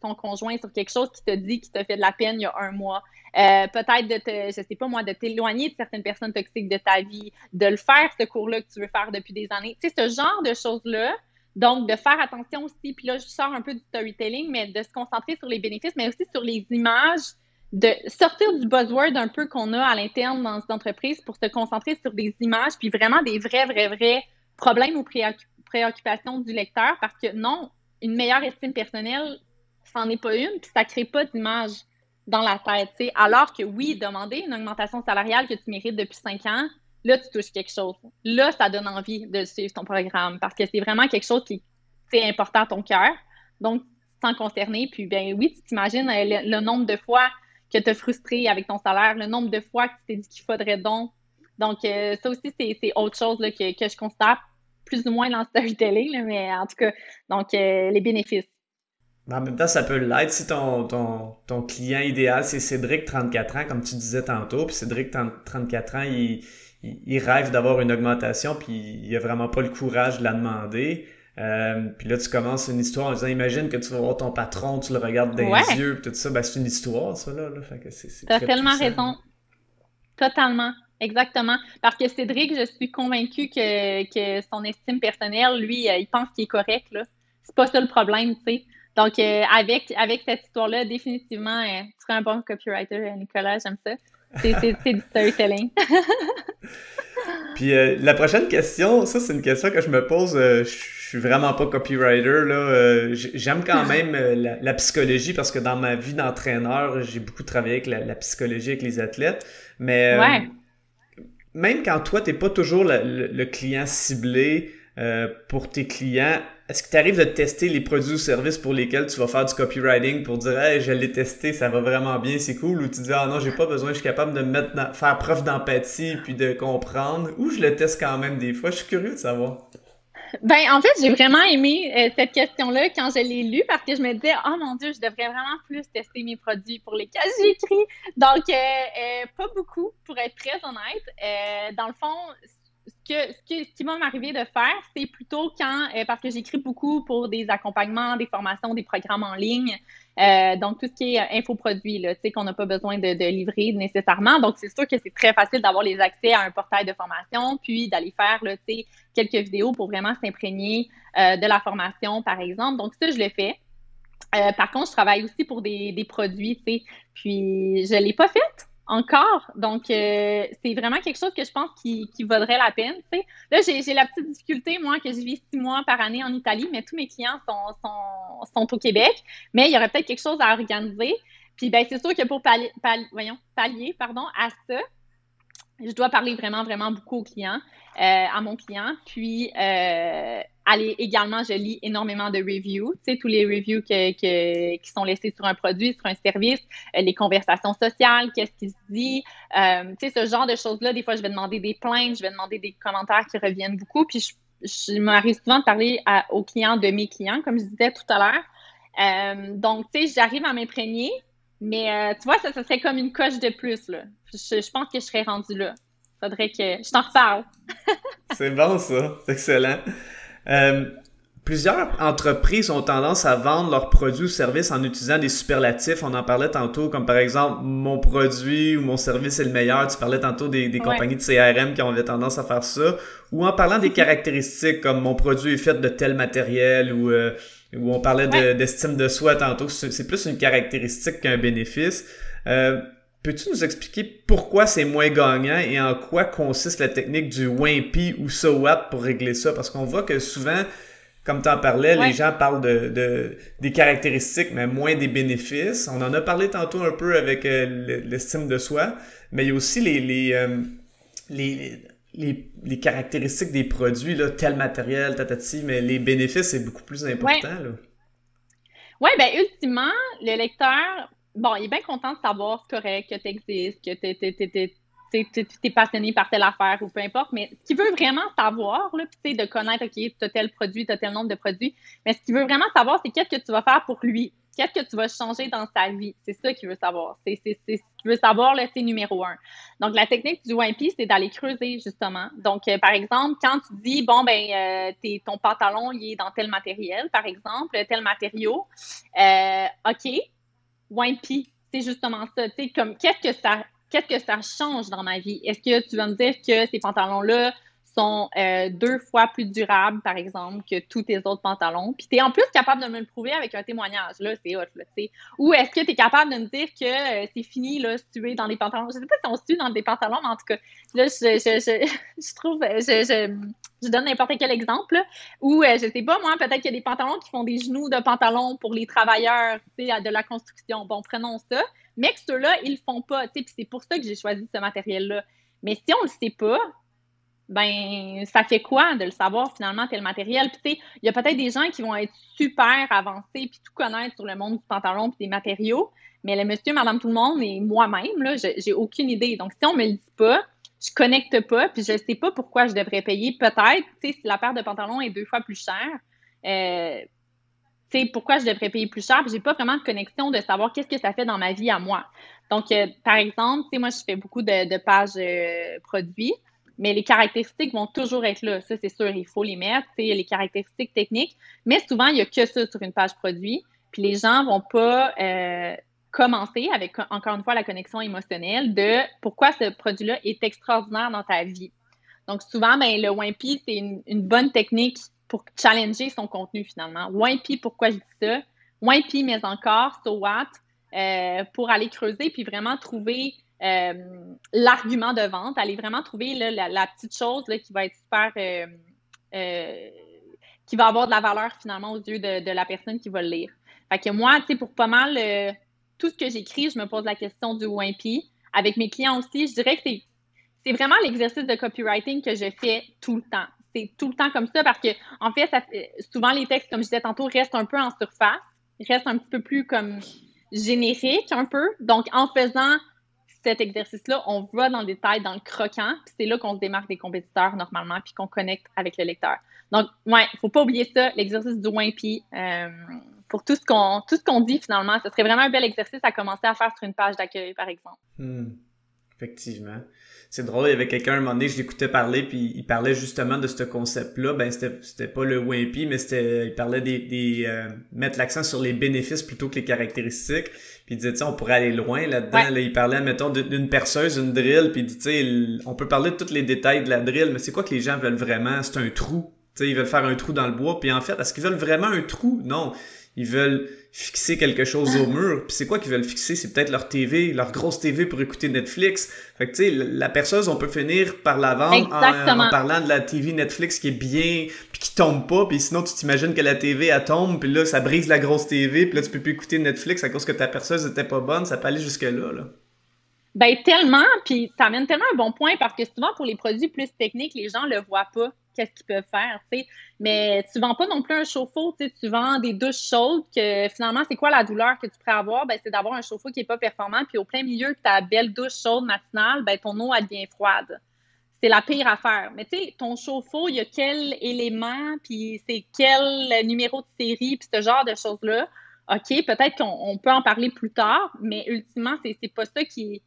ton conjoint sur quelque chose qui te dit qui t'a fait de la peine il y a un mois. Euh, peut-être de te, je sais pas moi, de t'éloigner de certaines personnes toxiques de ta vie, de le faire, ce cours-là que tu veux faire depuis des années. Tu sais, ce genre de choses-là. Donc, de faire attention aussi, puis là, je sors un peu du storytelling, mais de se concentrer sur les bénéfices, mais aussi sur les images, de sortir du buzzword un peu qu'on a à l'interne dans cette entreprise pour se concentrer sur des images, puis vraiment des vrais, vrais, vrais problèmes ou préoccupations préoccupation du lecteur parce que non, une meilleure estime personnelle, c'en est pas une, puis ça crée pas d'image dans la tête. Alors que oui, demander une augmentation salariale que tu mérites depuis cinq ans, là, tu touches quelque chose. Là, ça donne envie de suivre ton programme parce que c'est vraiment quelque chose qui est important à ton cœur. Donc, sans concerner, puis ben oui, tu t'imagines euh, le, nombre de fois que tu as frustré avec ton salaire, le nombre de fois que tu t'es dit qu'il faudrait donc. Donc, euh, ça aussi, c'est autre chose que, que je constate plus ou moins dans le storytelling, mais en tout cas, donc euh, les bénéfices. En même temps, ça peut l'être si ton, ton, ton, client idéal, c'est Cédric, 34 ans, comme tu disais tantôt. Puis Cédric, 34 ans, il, il, rêve d'avoir une augmentation, puis il a vraiment pas le courage de la demander. Euh, puis là, tu commences une histoire en disant Imagine que tu vas voir ton patron, tu le regardes dans les yeux, tout ça. Ben, c'est une histoire, ça, là. là. Fait que c'est, T'as tellement raison. Totalement. Exactement. Parce que Cédric, je suis convaincue que, que son estime personnelle, lui, euh, il pense qu'il est correct. Là. C'est pas ça le problème, tu sais. Donc, euh, avec, avec cette histoire-là, définitivement, euh, tu serais un bon copywriter, Nicolas, j'aime ça. C'est du storytelling. Puis la prochaine question, ça c'est une question que je me pose. je suis vraiment pas copywriter là. J'aime quand même la, psychologie parce que dans ma vie d'entraîneur, j'ai beaucoup travaillé avec la, psychologie avec les athlètes. Mais ouais même quand toi, tu n'es pas toujours le, client ciblé euh, pour tes clients, est-ce que tu arrives de tester les produits ou services pour lesquels tu vas faire du copywriting pour dire hey, je l'ai testé, ça va vraiment bien, c'est cool, ou tu dis ah non, j'ai pas besoin, je suis capable de faire preuve d'empathie puis de comprendre, ou je le teste quand même des fois, je suis curieux de savoir. Ben, en fait, j'ai vraiment aimé euh, cette question-là quand je l'ai lue parce que je me disais, oh mon Dieu, je devrais vraiment plus tester mes produits pour lesquels j'ai écrit. Donc, euh, euh, pas beaucoup, pour être très honnête. dans le fond, ce, qui va m'arriver de faire, c'est plutôt quand, parce que j'écris beaucoup pour des accompagnements, des formations, des programmes en ligne, euh, donc, tout ce qui est euh, infoproduit, tu sais, qu'on n'a pas besoin de, livrer nécessairement. Donc, c'est sûr que c'est très facile d'avoir les accès à un portail de formation, puis d'aller faire, quelques vidéos pour vraiment s'imprégner euh, de la formation, par exemple. Donc, ça, je le fais. par contre, je travaille aussi pour des, produits, tu puis je ne l'ai pas fait encore. Donc, euh, c'est vraiment quelque chose que je pense qui, vaudrait la peine. Là, j'ai la petite difficulté, moi, que je vis six mois par année en Italie, mais tous mes clients sont, au Québec. Mais il y aurait peut-être quelque chose à organiser. Puis, ben, c'est sûr que pour pallier, voyons, pallier pardon, à ça, je dois parler vraiment, vraiment beaucoup aux clients, euh, à mon client. Puis, euh, aller également, je lis énormément de reviews, tu sais, tous les reviews que, qui sont laissés sur un produit, sur un service, euh, les conversations sociales, qu'est-ce qui se dit, tu sais, ce genre de choses-là. Des fois, je vais demander des plaintes, je vais demander des commentaires qui reviennent beaucoup. Puis, je, je m'arrive souvent de parler aux clients de mes clients, comme je disais tout à l'heure. donc, tu sais, j'arrive à m'imprégner mais euh, tu vois, ça, ça serait comme une coche de plus. Là. Je, pense que je serais rendue là. Faudrait que je t'en reparle. c'est bon, ça. C'est excellent. Euh, plusieurs entreprises ont tendance à vendre leurs produits ou services en utilisant des superlatifs. On en parlait tantôt, comme par exemple mon produit ou mon service est le meilleur. Tu parlais tantôt des, compagnies de CRM qui avaient tendance à faire ça. Ou en parlant des caractéristiques comme mon produit est fait de tel matériel ou euh, où on parlait d'estime de, soi tantôt. C'est plus une caractéristique qu'un bénéfice. Euh, Peux-tu nous expliquer pourquoi c'est moins gagnant et en quoi consiste la technique du WIMPy ou SOAT pour régler ça? Parce qu'on voit que souvent, comme tu en parlais, les gens parlent de, de, des caractéristiques, mais moins des bénéfices. On en a parlé tantôt un peu avec euh, l'estime de soi, mais il y a aussi les, les, euh, les les, les, caractéristiques des produits, là, tel matériel, tatati, mais les bénéfices, c'est beaucoup plus important. Oui, ouais, ben ultimement, le lecteur, bon, il est bien content de savoir correct, que tu existes, que tu es, passionné par telle affaire ou peu importe, mais ce qu'il veut vraiment savoir, là, de connaître, OK, tu as tel produit, tu as tel nombre de produits, mais ce qu'il veut vraiment savoir, c'est qu'est-ce que tu vas faire pour lui? Qu'est-ce que tu vas changer dans sa vie? C'est ça qu'il veut savoir. C'est ce qu'il veut savoir, c'est numéro un. Donc, la technique du WIMP, c'est d'aller creuser, justement. Donc, euh, par exemple, quand tu dis, bon, ben, euh, ton pantalon, il est dans tel matériel, par exemple, tel matériau, euh, OK, WIMP, c'est justement ça. Tu sais, comme, qu'est-ce que ça qu'est-ce que ça change dans ma vie? Est-ce que tu vas me dire que ces pantalons-là, sont euh, deux fois plus durables, par exemple, que tous tes autres pantalons. Puis tu es en plus capable de me le prouver avec un témoignage. Là, c'est hot, là, sais. Ou est-ce que tu es capable de me dire que euh, c'est fini, là, si tu es dans des pantalons? Je sais pas si on se tue dans des pantalons, mais en tout cas, là, je, je, je, je trouve, je, je, donne n'importe quel exemple. Ou, euh, je sais pas, moi, peut-être qu'il y a des pantalons qui font des genoux de pantalon pour les travailleurs, tu sais, de la construction. Bon, prenons ça. Mais que ceux-là, ils le font pas, tu sais. Puis c'est pour ça que j'ai choisi ce matériel-là. Mais si on le sait pas, ben ça fait quoi de le savoir finalement tel matériel? Puis tu sais il y a peut-être des gens qui vont être super avancés puis tout connaître sur le monde du pantalon puis des matériaux. Mais le monsieur madame tout le monde et moi-même là j'ai aucune idée. Donc si on me le dit pas je connecte pas puis je sais pas pourquoi je devrais payer. Peut-être tu sais si la paire de pantalons est deux fois plus chère euh, tu sais pourquoi je devrais payer plus cher? Puis j'ai pas vraiment de connexion de savoir qu'est-ce que ça fait dans ma vie à moi. Donc euh, par exemple tu sais moi je fais beaucoup de, pages euh, produits mais les caractéristiques vont toujours être là. Ça, c'est sûr, il faut les mettre, les caractéristiques techniques. Mais souvent, il n'y a que ça sur une page produit. Puis les gens vont pas euh, commencer avec, encore une fois, la connexion émotionnelle de pourquoi ce produit-là est extraordinaire dans ta vie. Donc, souvent, ben, le Wimpy, c'est une, bonne technique pour challenger son contenu finalement. Wimpy, pourquoi je dis ça? Wimpy, mais encore, so what? Euh, pour aller creuser puis vraiment trouver euh, l'argument de vente, aller vraiment trouver la, petite chose qui va être super, euh, euh, qui va avoir de la valeur finalement aux yeux de, la personne qui va le lire. Fait que moi, tu sais, pour pas mal tout ce que j'écris, je me pose la question du Wimpy. Avec mes clients aussi, je dirais que c'est, vraiment l'exercice de copywriting que je fais tout le temps. C'est tout le temps comme ça parce que, en fait, souvent les textes, comme je disais tantôt, restent un peu en surface, restent un petit peu plus comme génériques un peu. Donc, en faisant cet exercice-là, on va dans le détail, dans le croquant, puis c'est là qu'on se démarque des compétiteurs normalement, puis qu'on connecte avec le lecteur. Donc, ouais, faut pas oublier ça, l'exercice du Wimpy. Euh, pour tout ce qu'on dit finalement, ce serait vraiment un bel exercice à commencer à faire sur une page d'accueil, par exemple. Hmm. Effectivement c'est drôle, il y avait quelqu'un un moment donné, je l'écoutais parler, puis il parlait justement de ce concept-là. Ben, c'était, c'était pas le Wimpy, mais c'était, il parlait des, des euh, mettre l'accent sur les bénéfices plutôt que les caractéristiques. Puis il disait, tu on pourrait aller loin là-dedans. Là, il parlait, mettons, d'une perceuse, une drill, puis tu sais, on peut parler de tous les détails de la drill, mais c'est quoi que les gens veulent vraiment? C'est un trou. Tu sais, ils veulent faire un trou dans le bois. Puis en fait, est-ce qu'ils veulent vraiment un trou? Non ils veulent fixer quelque chose au mur. Puis c'est quoi qu'ils veulent fixer? C'est peut-être leur TV, leur grosse TV pour écouter Netflix. Fait que tu sais, la perceuse, on peut finir par la vendre en, parlant de la TV Netflix qui est bien, puis qui tombe pas. Puis sinon, tu t'imagines que la TV, elle tombe, puis là, ça brise la grosse TV, puis là, tu peux plus écouter Netflix à cause que ta perceuse était pas bonne. Ça peut aller jusque-là, là. Ben tellement, puis ça amène tellement un bon point parce que souvent pour les produits plus techniques, les gens le voient pas qu'est-ce qu'ils peuvent faire, tu sais. Mais tu vends pas non plus un chauffe-eau, tu sais, tu vends des douches chaudes que finalement, c'est quoi la douleur que tu pourrais avoir? Ben, c'est d'avoir un chauffe-eau qui est pas performant, puis au plein milieu que ta belle douche chaude matinale, ben, ton eau, devient froide. C'est la pire affaire. Mais tu sais, ton chauffe-eau, il y a quel élément, puis c'est quel numéro de série, puis ce genre de choses-là. OK, peut-être qu'on peut en parler plus tard, mais ultimement, c'est pas ça qui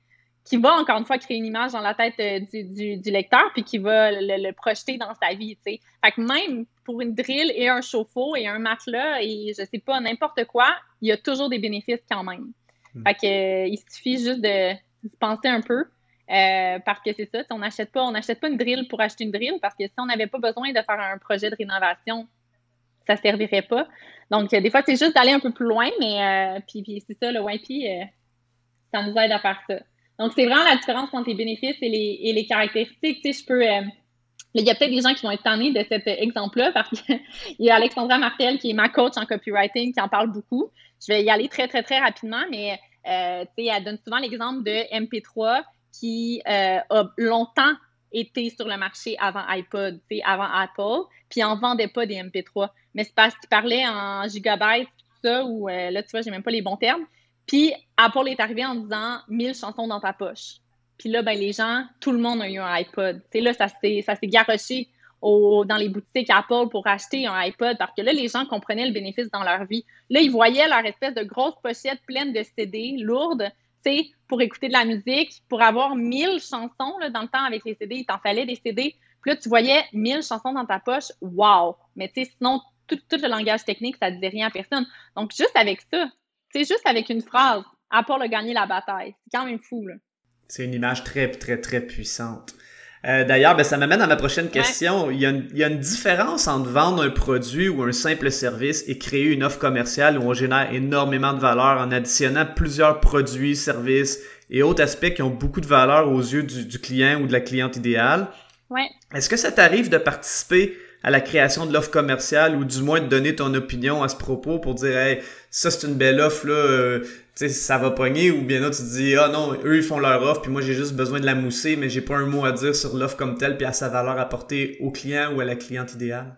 qui va encore une fois créer une image dans la tête euh, du, du, lecteur puis qui va le, projeter dans sa vie. Fait que même pour une drill et un chauffe-eau et un matelas et je sais pas n'importe quoi, il y a toujours des bénéfices quand même. Hmm. Fait que euh, il suffit juste de, penser un peu euh, parce que c'est ça, on n'achète pas on n'achète pas une drill pour acheter une drill parce que si on n'avait pas besoin de faire un projet de rénovation, ça servirait pas. Donc des fois c'est juste d'aller un peu plus loin mais puis, puis c'est ça le YP ça nous aide à faire ça. Donc, c'est vraiment la différence entre les bénéfices et les, et les caractéristiques. Tu sais, je peux. Euh, il y a peut-être des gens qui vont être tannés de cet exemple-là parce qu'il y a Alexandra Martel qui est ma coach en copywriting qui en parle beaucoup. Je vais y aller très, très, très rapidement, mais euh, elle donne souvent l'exemple de MP3 qui euh, a longtemps été sur le marché avant iPod, avant Apple, puis en vendait pas des MP3. Mais c'est parce qu'il parlait en gigabytes, tout ça, ou euh, là, tu vois, j'ai même pas les bons termes. Puis Apple est arrivé en disant 1000 chansons dans ta poche. Puis là, ben, les gens, tout le monde a eu un iPod. Là, ça s'est, garoché dans les boutiques Apple pour acheter un iPod parce que là, les gens comprenaient le bénéfice dans leur vie. Là, ils voyaient leur espèce de grosse pochette pleine de CD lourdes, pour écouter de la musique, pour avoir 1000 chansons, dans le temps avec les CD, il t'en fallait des CD. Puis là, tu voyais 1000 chansons dans ta poche. Wow! Mais sinon, tout, tout, le langage technique, ça ne disait rien à personne. Donc, juste avec ça, c'est juste avec une phrase, à part le gagner la bataille. C'est quand même fou, là. C'est une image très, très, très puissante. Euh, d'ailleurs, ben, ça m'amène à ma prochaine question. Il, y a une, il, y a une, différence entre vendre un produit ou un simple service et créer une offre commerciale où on génère énormément de valeur en additionnant plusieurs produits, services et autres aspects qui ont beaucoup de valeur aux yeux du, du client ou de la cliente idéale. Ouais. Est-ce que ça t'arrive de participer à la création de l'offre commerciale ou du moins de donner ton opinion à ce propos pour dire hey, ça c'est une belle offre là euh, sais ça va pogner. Ou bien là tu te dis ah non eux ils font leur offre puis moi j'ai juste besoin de la mousser mais j'ai pas un mot à dire sur l'offre comme telle puis à sa valeur apportée au client ou à la cliente idéale.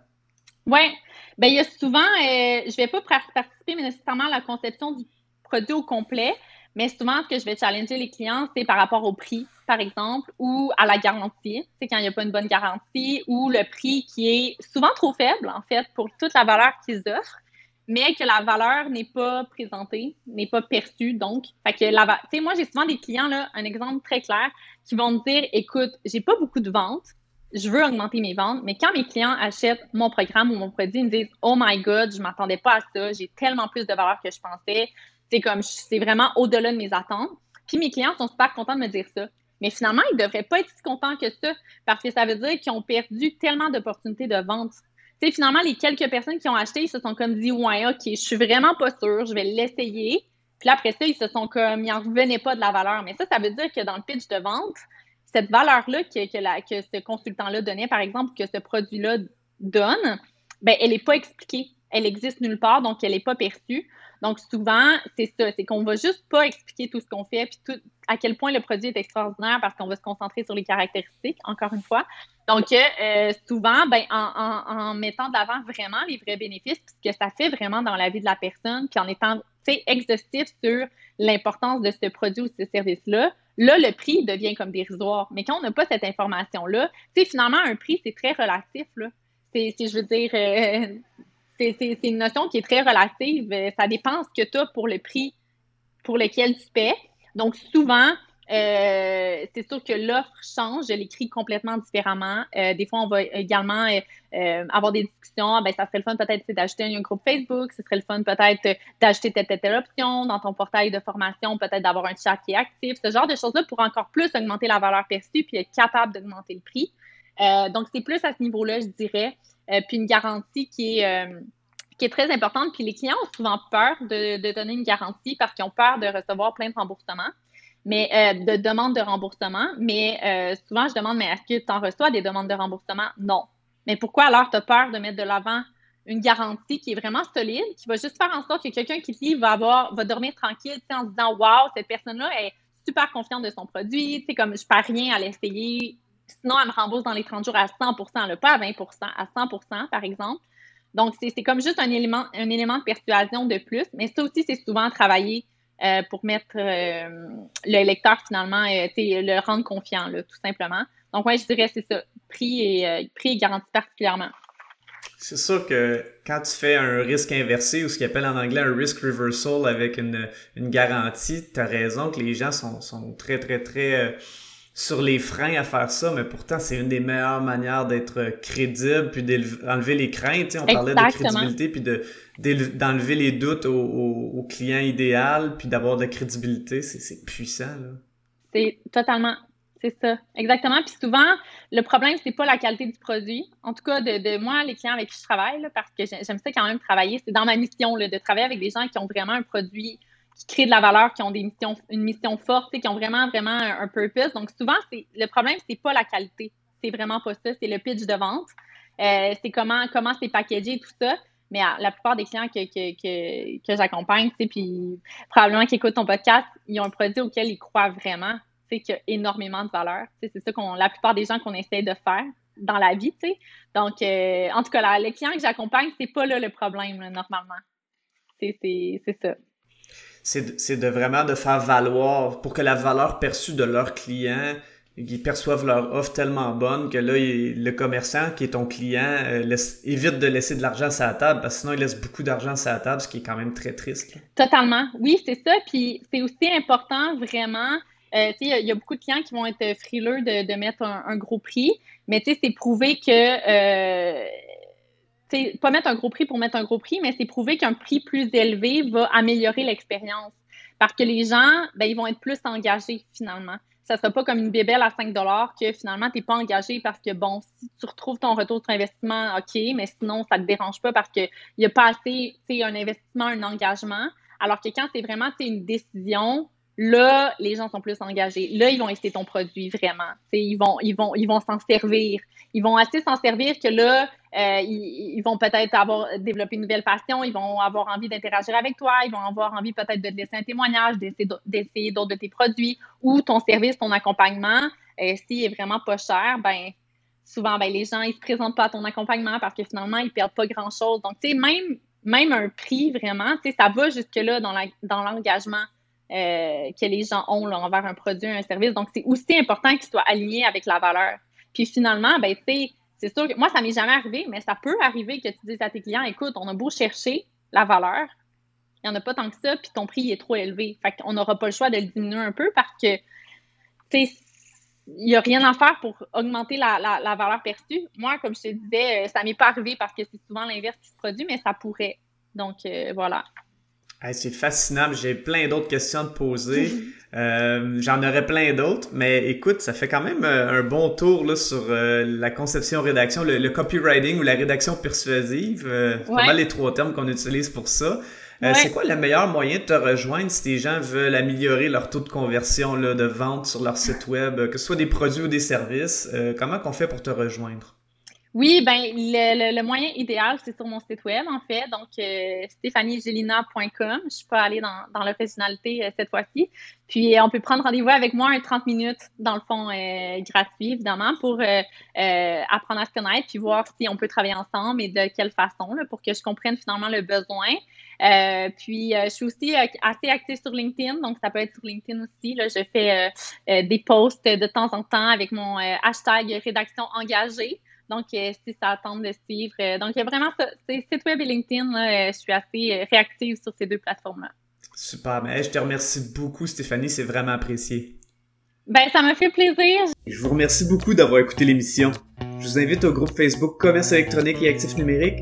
Ouais. Ben il y a souvent euh, je vais pas participer mais nécessairement à la conception du produit au complet mais souvent, ce que je vais challenger les clients, c'est par rapport au prix, par exemple, ou à la garantie. C'est quand il n'y a pas une bonne garantie, ou le prix qui est souvent trop faible, en fait, pour toute la valeur qu'ils offrent, mais que la valeur n'est pas présentée, n'est pas perçue. Donc, fait que la, moi, j'ai souvent des clients, là, un exemple très clair, qui vont me dire, écoute, j'ai pas beaucoup de ventes, je veux augmenter mes ventes, mais quand mes clients achètent mon programme ou mon produit, ils me disent Oh my God, je m'attendais pas à ça, j'ai tellement plus de valeur que je pensais, c'est comme, c'est vraiment au-delà de mes attentes. Puis mes clients sont super contents de me dire ça. Mais finalement, ils ne devraient pas être si contents que ça parce que ça veut dire qu'ils ont perdu tellement d'opportunités de vente. Tu finalement, les quelques personnes qui ont acheté, ils se sont comme dit, ouais, OK, je suis vraiment pas sûre, je vais l'essayer. Puis après ça, ils se sont comme, ils n'en revenaient pas de la valeur. Mais ça, ça veut dire que dans le pitch de vente, cette valeur-là que ce consultant-là donnait, par exemple, que ce produit-là donne, ben, elle n'est pas expliquée. Elle existe nulle part, donc elle n'est pas perçue. Donc, souvent, c'est ça, c'est qu'on va juste pas expliquer tout ce qu'on fait, puis tout, à quel point le produit est extraordinaire parce qu'on va se concentrer sur les caractéristiques, encore une fois. Donc, euh, souvent, ben, en, mettant de l'avant vraiment les vrais bénéfices, ce que ça fait vraiment dans la vie de la personne, puis en étant exhaustif sur l'importance de ce produit ou ce service-là, là, le prix devient comme dérisoire. Mais quand on n'a pas cette information-là, tu finalement, un prix, c'est très relatif, là. C'est, je veux dire, euh, c'est une notion qui est très relative. Euh, ça dépend ce que tu as pour le prix pour lequel tu paies. Donc, souvent, euh, c'est sûr que l'offre change, je l'écris complètement différemment. Euh, des fois, on va également avoir des discussions. Ben, ça serait le fun peut-être d'acheter un, groupe Facebook, ce serait le fun peut-être d'acheter telle, telle, telle option dans ton portail de formation, peut-être d'avoir un chat qui est actif, ce genre de choses-là pour encore plus augmenter la valeur perçue puis être capable d'augmenter le prix. donc, c'est plus à ce niveau-là, je dirais. Euh, puis une garantie qui est, euh, qui est très importante. Puis les clients ont souvent peur de, donner une garantie parce qu'ils ont peur de recevoir plein de remboursements, mais euh, de demandes de remboursement. Mais euh, souvent, je demande, mais est-ce que tu en reçois des demandes de remboursement? Non. Mais pourquoi alors tu as peur de mettre de l'avant une garantie qui est vraiment solide, qui va juste faire en sorte que quelqu'un qui lit va avoir, va dormir tranquille, en se disant, wow, cette personne-là est super confiante de son produit, comme je perds rien à l'essayer, sinon elle me rembourse dans les 30 jours à 100% pas à 20% à 100% par exemple. Donc, c'est comme juste un élément, un élément de persuasion de plus, mais ça aussi, c'est souvent travaillé euh, pour mettre euh, le lecteur finalement, euh, le rendre confiant, là, tout simplement. Donc, ouais, je dirais c'est ça, prix et, prix et garantie particulièrement. C'est sûr que quand tu fais un risque inversé ou ce qu'ils appellent en anglais un risk reversal avec une, une garantie, tu as raison que les gens sont, sont très, très, très sur les freins à faire ça, mais pourtant, c'est une des meilleures manières d'être crédible puis d'enlever les craintes. On parlait de crédibilité puis de, d'enlever les doutes au, au, client idéal puis d'avoir de la crédibilité. C'est, puissant, là. C'est totalement, c'est ça. Exactement. Puis souvent, le problème, c'est pas la qualité du produit. En tout cas, de, de moi, les clients avec qui je travaille, parce que j'aime ça quand même travailler, c'est dans ma mission là, de travailler avec des gens qui ont vraiment un produit qui créent de la valeur, qui ont des missions, une mission forte, qui ont vraiment, vraiment un, purpose. Donc, souvent, le problème, c'est pas la qualité. C'est vraiment pas ça. C'est le pitch de vente. Euh, c'est comment, comment c'est packagé, tout ça. Mais la plupart des clients que, que, que, que j'accompagne, puis probablement qui écoutent ton podcast, ils ont un produit auquel ils croient vraiment, y a énormément de valeur. C'est ça qu'on, la plupart des gens qu'on essaie de faire dans la vie, tu sais. Donc, euh, en tout cas, les clients que j'accompagne, c'est pas là le problème, normalement. C'est ça c'est de vraiment de faire valoir pour que la valeur perçue de leurs clients ils perçoivent leur offre tellement bonne que là, le commerçant qui est ton client euh, évite de laisser de l'argent sur la table parce que sinon il laisse beaucoup d'argent sur la table, ce qui est quand même très triste. Totalement. Oui, c'est ça. Puis c'est aussi important vraiment. Euh, il y, a beaucoup de clients qui vont être frileux de, mettre un, gros prix, mais c'est prouvé que euh, c'est pas mettre un gros prix pour mettre un gros prix, mais c'est prouver qu'un prix plus élevé va améliorer l'expérience. Parce que les gens, ben, ils vont être plus engagés finalement. Ça sera pas comme une bébelle à 5 que finalement, tu n'es pas engagé parce que, bon, si tu retrouves ton retour sur investissement, OK, mais sinon, ça te dérange pas parce qu'il n'y a pas assez, tu un investissement, un engagement. Alors que quand c'est vraiment, une décision, là, les gens sont plus engagés. Là, ils vont essayer ton produit vraiment. ils vont, ils vont, ils vont s'en servir. Ils vont assez s'en servir que là, euh, ils, vont peut-être avoir développé une nouvelle passion. Ils vont avoir envie d'interagir avec toi. Ils vont avoir envie peut-être de te laisser un témoignage, d'essayer d'autres de tes produits ou ton service, ton accompagnement. Euh, S'il est vraiment pas cher, ben souvent, ben, les gens, ils se présentent pas à ton accompagnement parce que finalement, ils perdent pas grand-chose. Donc, tu sais, même, même un prix, vraiment, tu sais, ça va jusque-là dans l'engagement. Euh, que les gens ont envers un produit, un service. Donc, c'est aussi important qu'ils soient alignés avec la valeur. Puis finalement, ben, c'est sûr que moi, ça m'est jamais arrivé, mais ça peut arriver que tu dises à tes clients, écoute, on a beau chercher la valeur, il n'y en a pas tant que ça, puis ton prix est trop élevé. Fait qu'on n'aura pas le choix de le diminuer un peu parce que, tu sais, il n'y a rien à faire pour augmenter la, valeur perçue. Moi, comme je te disais, euh, ça m'est pas arrivé parce que c'est souvent l'inverse qui se produit, mais ça pourrait. Donc, euh, voilà c'est fascinant. J'ai plein d'autres questions à te poser. Euh, j'en aurais plein d'autres, mais écoute, ça fait quand même euh, un bon tour là, sur euh, la conception-rédaction, le, copywriting ou la rédaction persuasive. C'est pas mal les trois termes qu'on utilise pour ça. C'est quoi le meilleur moyen de te rejoindre si les gens veulent améliorer leur taux de conversion là, de vente sur leur site web, que ce soit des produits ou des services? comment qu'on fait pour te rejoindre? Oui, ben le, moyen idéal, c'est sur mon site web, en fait. Donc, euh, stéphaniegelina.com. Je pas allée dans, dans l'originalité euh, cette fois-ci. Puis, on peut prendre rendez-vous avec moi un 30 minutes, dans le fond, euh, gratuit, évidemment, pour euh, apprendre à se connaître, puis voir si on peut travailler ensemble et de quelle façon, pour que je comprenne finalement le besoin. puis, je suis aussi assez active sur LinkedIn, donc ça peut être sur LinkedIn aussi. Je fais des posts de temps en temps avec mon hashtag rédaction engagée. Donc, euh, si ça attend de suivre. Euh, donc, il y a vraiment ça. C'est site web et LinkedIn. Euh, je suis assez réactive sur ces deux plateformes-là. Super. Mais je te remercie beaucoup, Stéphanie. C'est vraiment apprécié. Ben, ça m'a fait plaisir. Je vous remercie beaucoup d'avoir écouté l'émission. Je vous invite au groupe Facebook Commerce électronique et actifs numériques.